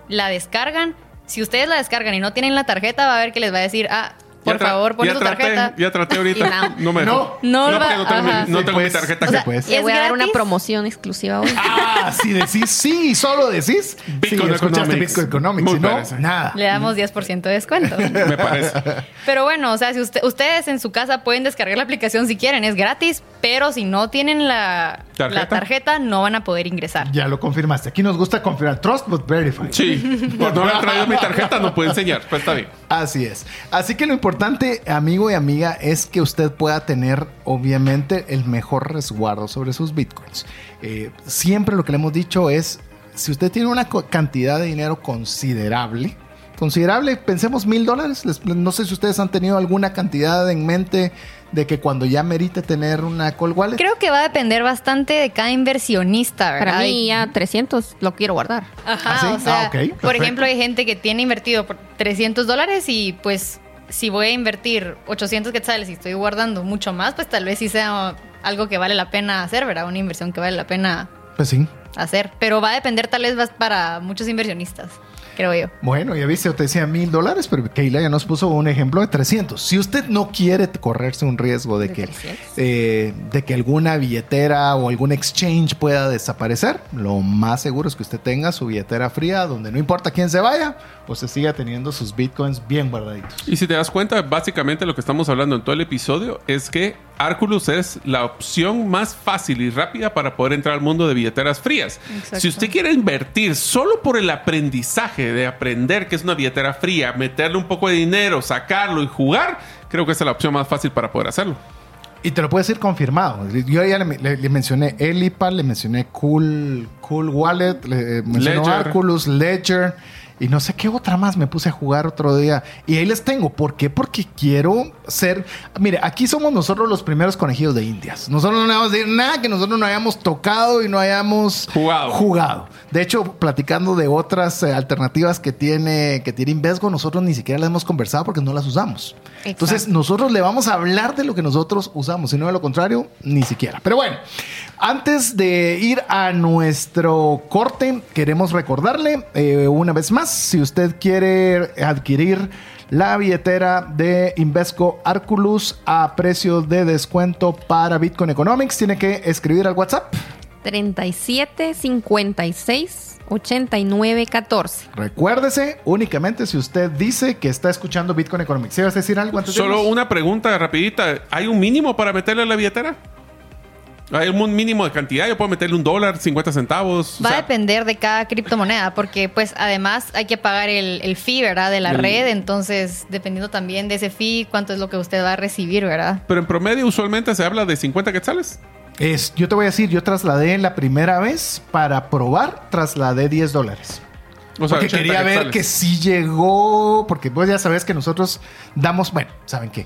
la descargan. Si ustedes la descargan y no tienen la tarjeta, va a ver que les va a decir, ah, por favor, pon tu tarjeta. Ya traté ahorita. No, me No, no, no, va, no tengo, mi, no tengo mi tarjeta. O sea, pues. voy a dar una promoción exclusiva hoy. Ah, si decís sí, solo decís Bitcoin sí, escuchaste Bitcoin Economics. Si no, nada. Le damos 10% de descuento. me parece. Pero bueno, o sea, si usted, ustedes en su casa pueden descargar la aplicación si quieren, es gratis, pero si no tienen la ¿Tarjeta? la tarjeta, no van a poder ingresar. Ya lo confirmaste. Aquí nos gusta confirmar. Trust but verify. Sí, por no haber traído mi tarjeta no puedo enseñar, pero está bien. Así es. Así que lo importante, amigo y amiga, es que usted pueda tener, obviamente, el mejor resguardo sobre sus bitcoins. Eh, siempre lo que le hemos dicho es, si usted tiene una cantidad de dinero considerable, considerable, pensemos mil dólares, no sé si ustedes han tenido alguna cantidad en mente de que cuando ya merite tener una call wallet? Creo que va a depender bastante de cada inversionista, ¿verdad? Para mí ya 300 lo quiero guardar. Ajá, ¿Ah, o sea, ah, por ejemplo, hay gente que tiene invertido por 300 dólares y pues si voy a invertir 800 quetzales y estoy guardando mucho más, pues tal vez sí sea algo que vale la pena hacer, ¿verdad? Una inversión que vale la pena pues sí. hacer. Pero va a depender tal vez para muchos inversionistas creo yo. Bueno, ya viste, usted decía mil dólares, pero Keila ya nos puso un ejemplo de 300. Si usted no quiere correrse un riesgo de, que, eh, de que alguna billetera o algún exchange pueda desaparecer, lo más seguro es que usted tenga su billetera fría donde no importa quién se vaya, o se siga teniendo sus bitcoins bien guardaditos. Y si te das cuenta, básicamente lo que estamos hablando en todo el episodio es que Arculus es la opción más fácil y rápida para poder entrar al mundo de billeteras frías. Si usted quiere invertir solo por el aprendizaje de aprender que es una billetera fría, meterle un poco de dinero, sacarlo y jugar, creo que esa es la opción más fácil para poder hacerlo. Y te lo puedes decir confirmado. Yo ya le, mencioné Elipa, le mencioné Cool, cool Wallet, le mencioné Arculus, Ledger. Y no sé qué otra más me puse a jugar otro día. Y ahí les tengo. ¿Por qué? Porque quiero ser. Mire, aquí somos nosotros los primeros conejillos de Indias. Nosotros no le vamos a decir nada que nosotros no hayamos tocado y no hayamos jugado. jugado. De hecho, platicando de otras eh, alternativas que tiene, que tiene Invesgo, nosotros ni siquiera las hemos conversado porque no las usamos. Entonces, nosotros le vamos a hablar de lo que nosotros usamos. Si no de lo contrario, ni siquiera. Pero bueno, antes de ir a nuestro corte, queremos recordarle eh, una vez más, si usted quiere adquirir la billetera de Invesco Arculus a precio de descuento para Bitcoin Economics, tiene que escribir al WhatsApp. 3756 8914. Recuérdese, únicamente si usted dice que está escuchando Bitcoin Economics. ¿Sí vas a decir algo antes Solo una pregunta rapidita. ¿Hay un mínimo para meterle a la billetera? Hay un mínimo de cantidad, yo puedo meterle un dólar, 50 centavos. Va a depender de cada criptomoneda, porque pues además hay que pagar el, el fee, ¿verdad? De la red, entonces dependiendo también de ese fee, cuánto es lo que usted va a recibir, ¿verdad? Pero en promedio usualmente se habla de 50 quetzales. Es, yo te voy a decir, yo trasladé la primera vez para probar, trasladé 10 dólares. O sea, porque quería ver que sí llegó, porque vos ya sabes que nosotros damos, bueno, ¿saben qué?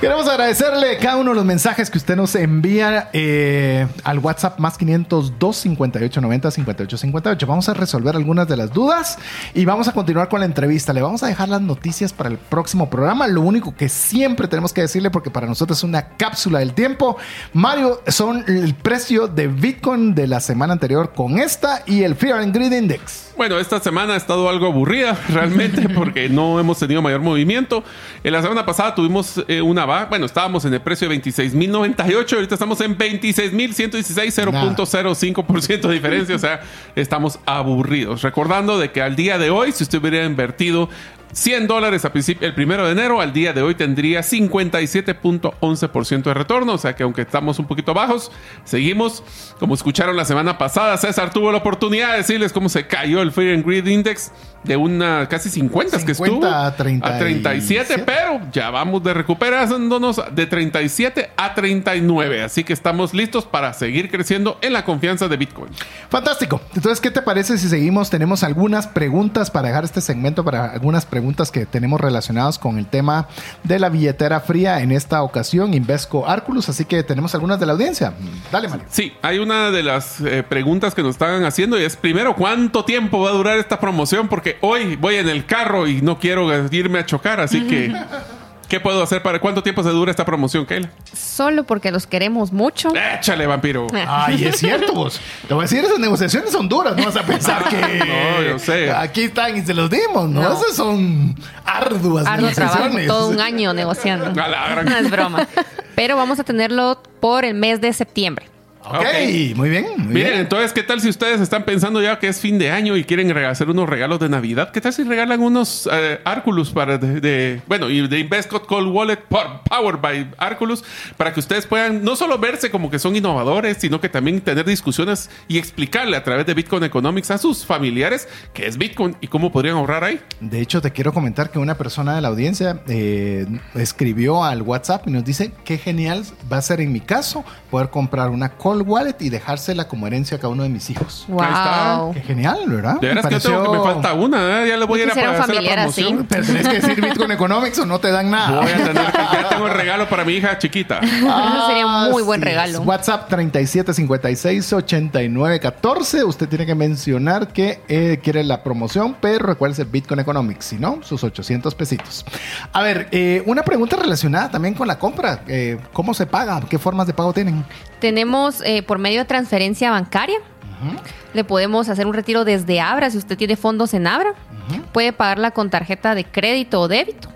Queremos agradecerle cada uno de los mensajes que usted nos envía eh, al WhatsApp más 502 58 90 58 58. Vamos a resolver algunas de las dudas y vamos a continuar con la entrevista. Le vamos a dejar las noticias para el próximo programa. Lo único que siempre tenemos que decirle, porque para nosotros es una cápsula del tiempo, Mario, son el precio de Bitcoin de la semana anterior con esta y el Fear and Greed Index. Bueno, esta semana ha estado algo aburrida realmente porque no hemos tenido mayor movimiento. En la semana pasada tuvimos eh, una bueno, estábamos en el precio de 26.098, ahorita estamos en 26.116, 0.05% de diferencia, o sea, estamos aburridos. Recordando de que al día de hoy, si usted hubiera invertido 100 dólares a el primero de enero, al día de hoy tendría 57.11% de retorno. O sea que aunque estamos un poquito bajos, seguimos. Como escucharon la semana pasada, César tuvo la oportunidad de decirles cómo se cayó el Fear and Greed Index de una casi 50, 50 que estuvo a, 30 a 37, pero ya vamos de recuperándonos de 37 a 39. Así que estamos listos para seguir creciendo en la confianza de Bitcoin. Fantástico. Entonces, ¿qué te parece si seguimos? Tenemos algunas preguntas para dejar este segmento para algunas preguntas que tenemos relacionadas con el tema de la billetera fría en esta ocasión, Invesco Arculus. Así que tenemos algunas de la audiencia. Dale, Mario. Sí, hay una de las eh, preguntas que nos están haciendo y es primero, ¿cuánto tiempo va a durar esta promoción? Porque hoy voy en el carro y no quiero irme a chocar, así que... ¿Qué puedo hacer para cuánto tiempo se dura esta promoción, Kayla? Solo porque los queremos mucho. Échale, vampiro. Ay, es cierto, vos. Te voy a decir, esas negociaciones son duras. No vas a pensar que. No, yo sé. Aquí están y se los dimos, ¿no? No. Esas son arduas Arduo trabajo, negociaciones. todo un año negociando. A la gran- No es broma. Pero vamos a tenerlo por el mes de septiembre. Ok, muy bien. Muy Miren, bien. entonces, ¿qué tal si ustedes están pensando ya que es fin de año y quieren hacer unos regalos de Navidad? ¿Qué tal si regalan unos eh, Arculus para de, de- bueno, y de Investcode Cold Wallet por- Powered by Arculus para que ustedes puedan no solo verse como que son innovadores, sino que también tener discusiones y explicarle a través de Bitcoin Economics a sus familiares qué es Bitcoin y cómo podrían ahorrar ahí? De hecho, te quiero comentar que una persona de la audiencia eh, escribió al WhatsApp y nos dice qué genial va a ser en mi caso poder comprar una Cold Wallet y dejársela como herencia a cada uno de mis hijos. está. Wow. Qué genial, ¿verdad? De Me veras que yo tengo que me falta una, ¿eh? ya le voy a ir a hacer la así. promoción. Pero tenés que decir Bitcoin Economics o no te dan nada. Voy a tener que, ya tengo el regalo para mi hija chiquita. Eso sería un muy buen es. regalo. WhatsApp 3756-8914. Usted tiene que mencionar que eh, quiere la promoción, pero recuerde Bitcoin Economics. Si no, sus 800 pesitos. A ver, eh, una pregunta relacionada también con la compra. Eh, ¿Cómo se paga? ¿Qué formas de pago tienen? Tenemos eh, por medio de transferencia bancaria. Le podemos hacer un retiro desde Abra si usted tiene fondos en Abra. Puede pagarla con tarjeta de crédito o débito.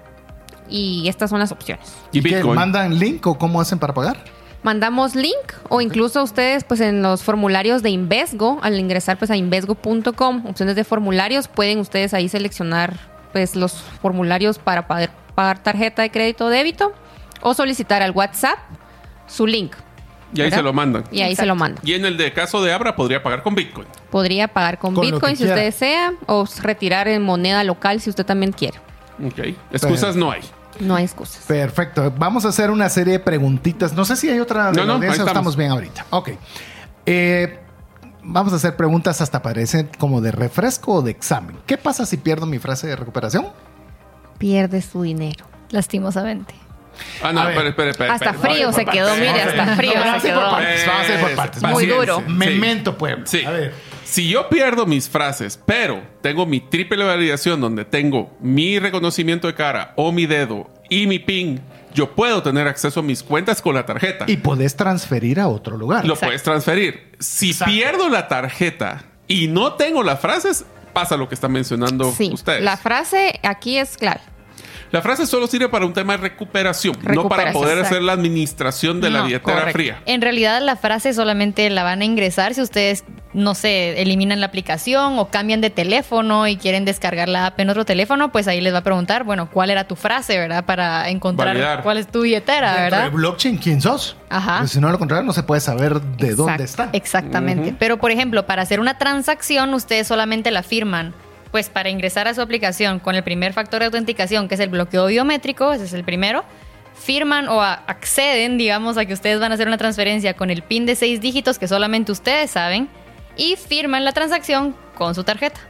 Y estas son las opciones. Y ¿Que Bitcoin. mandan link o cómo hacen para pagar? Mandamos link o incluso ustedes pues en los formularios de Invesgo, al ingresar pues a invesgo.com, opciones de formularios, pueden ustedes ahí seleccionar pues los formularios para poder pagar tarjeta de crédito o débito o solicitar al WhatsApp su link. Y ahí ¿verdad? se lo mandan. Y ahí se lo mandan. Y en el de caso de Abra podría pagar con Bitcoin. Podría pagar con, Bitcoin si usted desea o retirar en moneda local si usted también quiere. Ok. Excusas no hay. No hay excusas. Perfecto. Vamos a hacer una serie de preguntitas. No sé si hay otra No, no, ahí estamos bien ahorita. Ok. Eh, vamos a hacer preguntas hasta parecen como de refresco o de examen. ¿Qué pasa si pierdo mi frase de recuperación? Pierde su dinero. Lastimosamente. Ah, no, A ver. espere, espere, espere. Hasta espere. frío se quedó, mire, hasta frío vamos a se ir por quedó. partes, vamos a ir por partes. Muy duro. Memento, pueblo. Sí. A ver. Si yo pierdo mis frases, pero tengo mi triple validación donde tengo mi reconocimiento de cara o mi dedo y mi PIN, yo puedo tener acceso a mis cuentas con la tarjeta. Y podés transferir a otro lugar. lo Exacto. puedes transferir. Si Exacto. pierdo la tarjeta y no tengo las frases, pasa lo que están mencionando Sí, ustedes. la frase aquí es clave. La frase solo sirve para un tema de recuperación, no para poder hacer la administración de la correcto. fría. En realidad la frase solamente la van a ingresar si ustedes, no sé, eliminan la aplicación o cambian de teléfono y quieren descargar la app en otro teléfono, pues ahí les va a preguntar, bueno, ¿cuál era tu frase, verdad? Para encontrar Validar. cuál es tu billetera, Dentro de ¿verdad? blockchain, ¿quién sos? Ajá. Pues si no lo contrario, no se puede saber de dónde está. Exactamente. Pero, por ejemplo, para hacer una transacción, ustedes solamente la firman. Pues para ingresar a su aplicación con el primer factor de autenticación, que es el bloqueo biométrico, ese es el primero, firman o acceden, digamos, a que ustedes van a hacer una transferencia con el PIN de seis dígitos que solamente ustedes saben y firman la transacción con su tarjeta.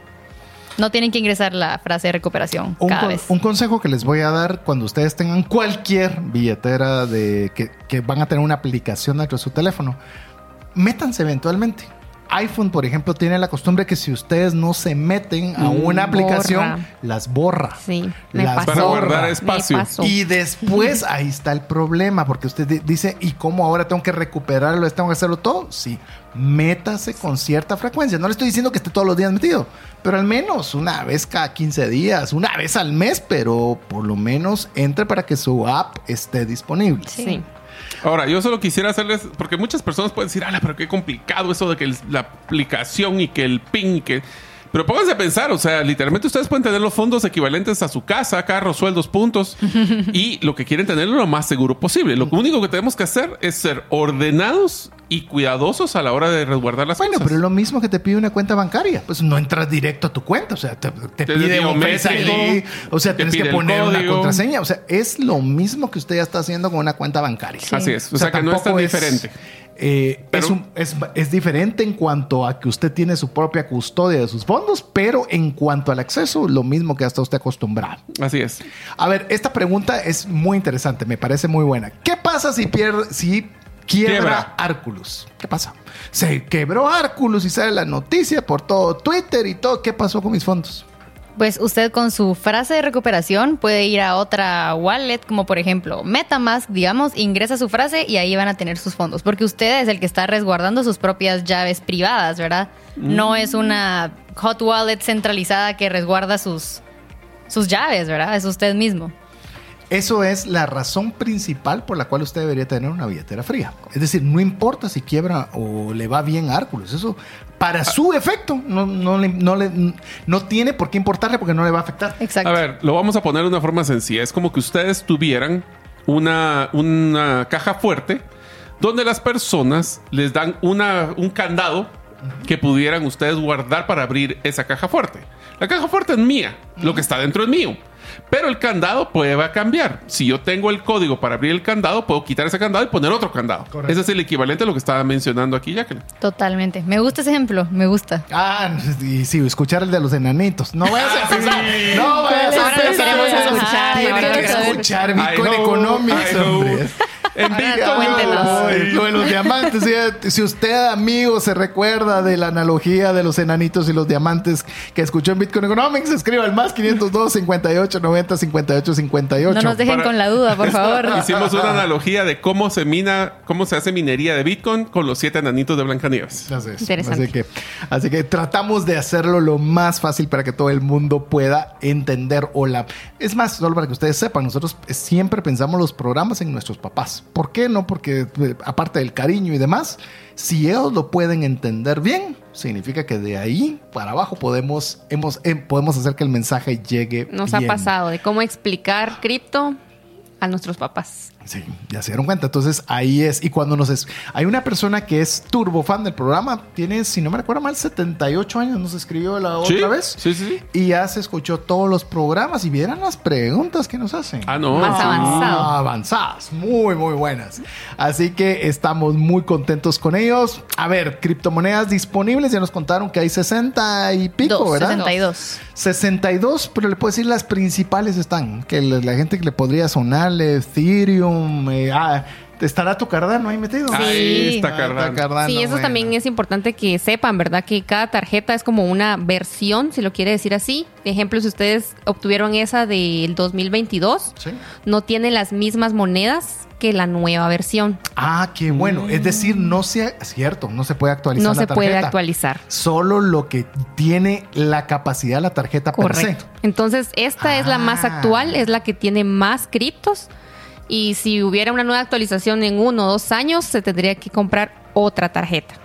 No tienen que ingresar la frase de recuperación Un, cada con- vez. un consejo que les voy a dar cuando ustedes tengan cualquier billetera de que, que van a tener una aplicación dentro de su teléfono, métanse eventualmente. iPhone, por ejemplo, tiene la costumbre que si ustedes no se meten a una aplicación, borra. las borra. Sí, me Las pasó. Para borra. guardar Me espacio. pasó. Y después ahí está el problema, porque usted di- dice, ¿y cómo ahora tengo que recuperarlo? ¿Tengo que hacerlo todo? Sí, métase con cierta frecuencia. No le estoy diciendo que esté todos los días metido, pero al menos una vez cada 15 días, una vez al mes, pero por lo menos entre para que su app esté disponible. Sí. Ahora, yo solo quisiera hacerles, porque muchas personas pueden decir, ala, pero qué complicado eso de que la aplicación y que el PIN y que... Pero pónganse a pensar, o sea, literalmente ustedes pueden tener los fondos equivalentes a su casa, carros, sueldos, puntos, y lo que quieren tener es lo más seguro posible. Lo único que tenemos que hacer es ser ordenados y cuidadosos a la hora de resguardar las Bueno, cosas. pero es lo mismo que te pide una cuenta bancaria. Pues no entras directo a tu cuenta. O sea, te, te Te pide ID. O sea, te tienes que poner una contraseña. O sea, es lo mismo que usted ya está haciendo con una cuenta bancaria. Así es, o sea, que no es tan diferente. Eh, Pero- es, un- es- es diferente en cuanto a que usted tiene su propia custodia de sus fondos, pero en cuanto al acceso, lo mismo que hasta usted acostumbrado. Así es. A ver, esta pregunta es muy interesante, me parece muy buena. ¿Qué pasa si pierde, si quiebra, Quiebra. Arculus? ¿Qué pasa? Se quebró Arculus y sale la noticia por todo Twitter y todo. ¿Qué pasó con mis fondos? Pues usted con su frase de recuperación puede ir a otra wallet, como por ejemplo Metamask, digamos, ingresa su frase y ahí van a tener sus fondos, porque usted es el que está resguardando sus propias llaves privadas, ¿verdad? No es una hot wallet centralizada que resguarda sus, sus llaves, ¿verdad? Es usted mismo. Eso es la razón principal por la cual usted debería tener una billetera fría. Es decir, no importa si quiebra o le va bien a Arculus. Eso, para su efecto, no, no, le- no, le- no tiene por qué importarle porque no le va a afectar. Exacto. A ver, lo vamos a poner de una forma sencilla. Es como que ustedes tuvieran una, una caja fuerte donde las personas les dan una, un candado que pudieran ustedes guardar para abrir esa caja fuerte. La caja fuerte es mía, lo que está dentro es mío. Pero el candado puede va a cambiar. Si yo tengo el código para abrir el candado, puedo quitar ese candado y poner otro candado. Correcto. Ese es el equivalente a lo que estaba mencionando aquí, Jacqueline. Totalmente. Me gusta ese ejemplo, me gusta. Ah, y sí, escuchar el de los enanitos. No vayas a empezar. No vayas a Ahora empezar. queremos escuchar, Tiene ahora lo que escuchar Bitcoin Economics, hombre. En cuéntenos. Lo de los diamantes. Si usted, amigo, se recuerda de la analogía de los enanitos y los diamantes que escuchó en Bitcoin Economics, escriba al más 502 58 90 58 58. No nos dejen Para- con la duda, por favor. Hicimos una analogía de cómo se mina, cómo se hace minería de Bitcoin con los siete enanitos de Blancanieves. Así es. Interesante. Así que, así que tratamos de hacerlo lo más fácil para que todo el mundo pueda entender o la... Es más, solo para que ustedes sepan, nosotros siempre pensamos los programas en nuestros papás. ¿Por qué? No porque, eh, aparte del cariño y demás, si ellos lo pueden entender bien, significa que de ahí para abajo podemos, hemos, eh, podemos hacer que el mensaje llegue Nos bien. ha pasado de cómo explicar cripto a nuestros papás. Sí, ya se dieron cuenta. Entonces ahí es. Y cuando nos es. Hay una persona que es turbo fan del programa. Tiene, si no me recuerdo mal, 78 años. Nos escribió la Sí, otra vez. sí, sí, sí. Y ya se escuchó todos los programas. Y vieran las preguntas que nos hacen. Ah, no. Más avanzado. Ah, avanzadas, muy, muy buenas. Así que estamos muy contentos con ellos. A ver, criptomonedas disponibles. Ya nos contaron que hay 60 y pico, Dos, ¿verdad? 62. 62, pero le puedo decir las principales están. Que la, la gente que le podría sonarle, Ethereum, eh, ah, ¿Estará tu Cardano ahí metido? Ahí está Ah, Cardano. Cardano, sí, eso bueno. también es importante que sepan, ¿verdad? Que cada tarjeta es como una versión, si lo quiere decir así. Ejemplo, si ustedes obtuvieron esa del 2022, Sí. no tiene las mismas monedas que la nueva versión. Ah, qué bueno. Es decir, no se, es cierto, no se puede actualizar No la se puede actualizar. Solo lo que tiene la capacidad de la tarjeta per se. Correcto. Entonces, esta es la más Ah. actual, es la que tiene más criptos. Y si hubiera una nueva actualización en uno o dos años, se tendría que comprar otra tarjeta.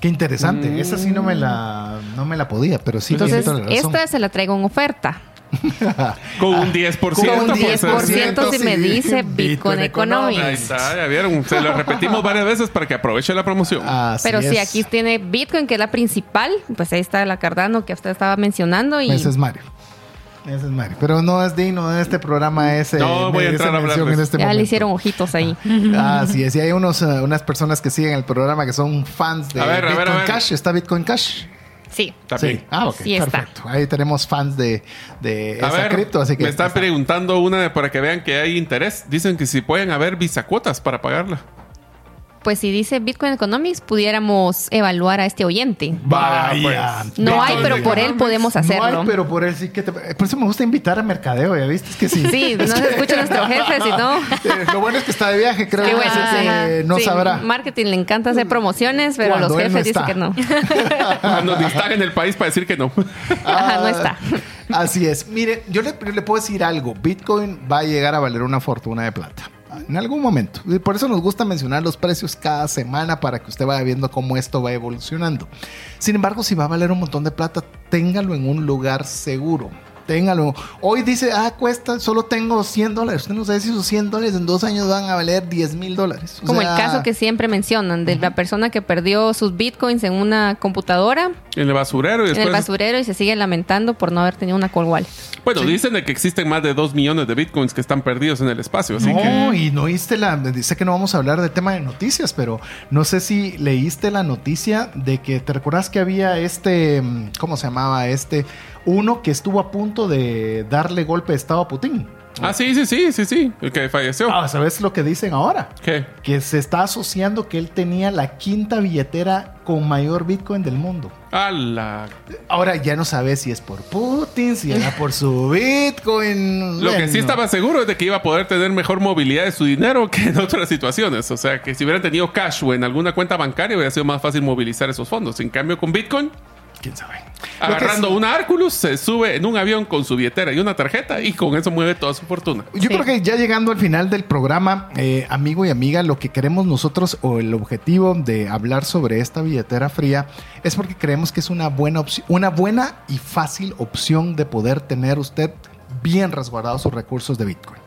Qué interesante. Mm. Esa sí no me la, no me la podía, pero sí. Entonces, tienes toda la razón. esta se la traigo en oferta. Con un 10%. Con un por 10% ser- si me sí. dice Bitcoin Bitcoin Economics. Ahí está, ya vieron. Se lo repetimos varias veces para que aproveche la promoción. Así Pero si es. aquí tiene Bitcoin, que es la principal, pues ahí está la Cardano que usted estaba mencionando. Y Ese es Mario. Ese es Mario. Pero no es digno de este programa ese. No voy a entrar a hablar en este ya le hicieron ojitos ahí. Así es. Y hay unos, eh, unas personas que siguen el programa que son fans de A ver, a ver, Bitcoin a ver. Cash. ¿Está Bitcoin Cash? Sí. También. Sí. Ah, ok. Sí está. perfecto. Ahí tenemos fans de, de A esa ver, cripto. Así que me están está. preguntando una para que vean que hay interés. Dicen que si pueden haber bisacuotas para pagarla. Pues si dice Bitcoin Economics, pudiéramos evaluar a este oyente. Vaya. No hay, pero por él podemos No hacerlo. hay, pero por él sí que te... Por eso me gusta invitar a mercadeo, ¿ya viste? Es que sí. Sí, no se escucha nuestro jefe, sino... Eh, Lo bueno es que está de viaje, creo Qué que bueno, sí. no Sí, sabrá. Marketing le encanta hacer promociones, pero Cuando los no jefes dicen que no. Nos están en el país para decir que no. Ajá, no está. Ah, Así es. Mire, yo le, yo le puedo decir algo. Bitcoin va a llegar a valer una fortuna de plata. En algún momento. Y por eso nos gusta mencionar los precios cada semana para que usted vaya viendo cómo esto va evolucionando. Sin embargo, si va a valer un montón de plata, téngalo en un lugar seguro. Téngalo. Hoy dice, ah, cuesta, solo tengo 100 dólares. Usted no sabe si esos 100 dólares en dos años van a valer 10 mil dólares. O Como sea, el caso que siempre mencionan de la persona que perdió sus bitcoins en una computadora, En el basurero y en el basurero y se sigue lamentando por no haber tenido una cold wallet. Bueno, dicen de que existen más de 2 millones de bitcoins que están perdidos en el espacio. Así que. No, y no oíste la. Dice que no vamos a hablar de tema de noticias, pero no sé si leíste la noticia de que te recuerdas que había este. mm, ¿Cómo se llamaba? Este. Uno que estuvo a punto de darle golpe de estado a Putin. Ah, sí, sí, sí, sí, sí. El que falleció. Ah, ¿sabes lo que dicen ahora? ¿Qué? Que se está asociando que él tenía la quinta billetera con mayor Bitcoin del mundo. A la. Ahora ya no sabes si es por Putin, si era por su Bitcoin. Lo que sí estaba seguro es de que iba a poder tener mejor movilidad de su dinero que en otras situaciones. O sea, que si hubieran tenido cash o en alguna cuenta bancaria, hubiera sido más fácil movilizar esos fondos. En cambio, con Bitcoin, ¿Quién sabe? Agarrando sí- una Arculus, se sube en un avión con su billetera y una tarjeta y con eso mueve toda su fortuna. Yo Sí. creo que ya llegando al final del programa, eh, amigo y amiga, lo que queremos nosotros o el objetivo de hablar sobre esta billetera fría es porque creemos que es una buena opción, una buena y fácil opción de poder tener usted bien resguardados sus recursos de Bitcoin.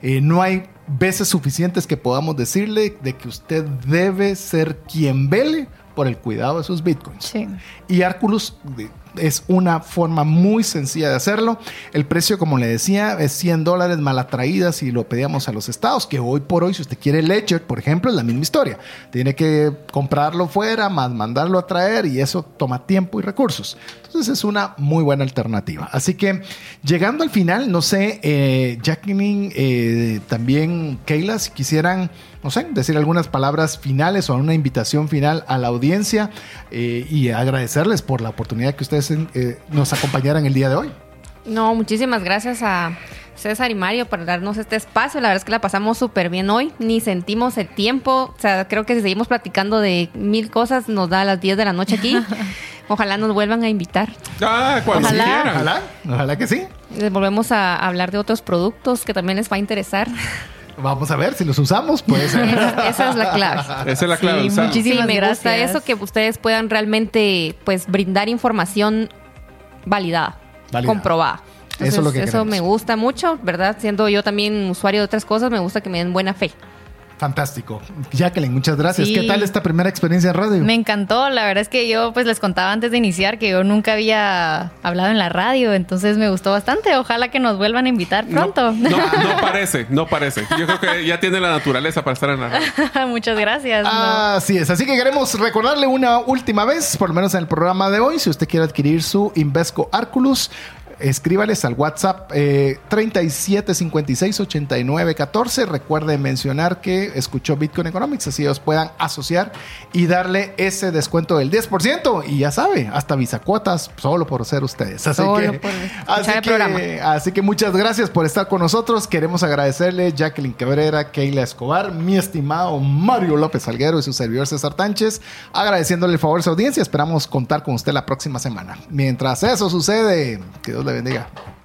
Eh, no hay veces suficientes que podamos decirle de que usted debe ser quien vele por el cuidado de sus Bitcoins. Sí. Y Arculus es una forma muy sencilla de hacerlo. El precio, como le decía, es 100 dólares mal atraídas si lo pedíamos a los estados, que hoy por hoy, si usted quiere Ledger, por ejemplo, es la misma historia. Tiene que comprarlo fuera, más mandarlo a traer y eso toma tiempo y recursos. Entonces es una muy buena alternativa. Así que llegando al final, no sé, eh, Jacqueline, eh, también Keila, si quisieran, no sé, decir algunas palabras finales o una invitación final a la audiencia eh, y agradecerles por la oportunidad que ustedes eh, nos acompañaran el día de hoy. No, muchísimas gracias a César y Mario por darnos este espacio. La verdad es que la pasamos súper bien hoy. Ni sentimos el tiempo. O sea, creo que si seguimos platicando de mil cosas, nos da a las 10 de la noche aquí. Ojalá nos vuelvan a invitar. Ah, cuando Ojalá. quieran. Ojalá, ojalá que sí. Les volvemos a hablar de otros productos que también les va a interesar. Vamos a ver si los usamos, pues. Esa, esa es la clave. Esa es la clave. Sí, muchísimas sí, me gusta gracias. eso, que ustedes puedan realmente pues brindar información validada, Validada. comprobada. Eso es lo que eso me gusta mucho, ¿verdad? Siendo yo también usuario de otras cosas, me gusta que me den buena fe. Fantástico. Jacqueline, muchas gracias. Sí. ¿Qué tal esta primera experiencia en radio? Me encantó, la verdad es que yo pues les contaba antes de iniciar que yo nunca había hablado en la radio, entonces me gustó bastante, ojalá que nos vuelvan a invitar pronto. No, no, no parece, no parece. Yo creo que ya tiene la naturaleza para estar en la radio. Muchas gracias. no. Así es, así que queremos recordarle una última vez, por lo menos en el programa de hoy, si usted quiere adquirir su Invesco Arculus, escríbales al WhatsApp eh, 37568914. Recuerde mencionar que escuchó Bitcoin Economics, así ellos puedan asociar y darle ese descuento del 10%. Y ya sabe, hasta visacuotas solo por ser ustedes. Así Solo que, por así programa. que, así que muchas gracias por estar con nosotros. Queremos agradecerle Jacqueline Cabrera, Keila Escobar, mi estimado Mario López Alguero y su servidor César Tánchez, agradeciéndole el favor de su audiencia. Esperamos contar con usted la próxima semana. Mientras eso sucede, que Dios le bendiga.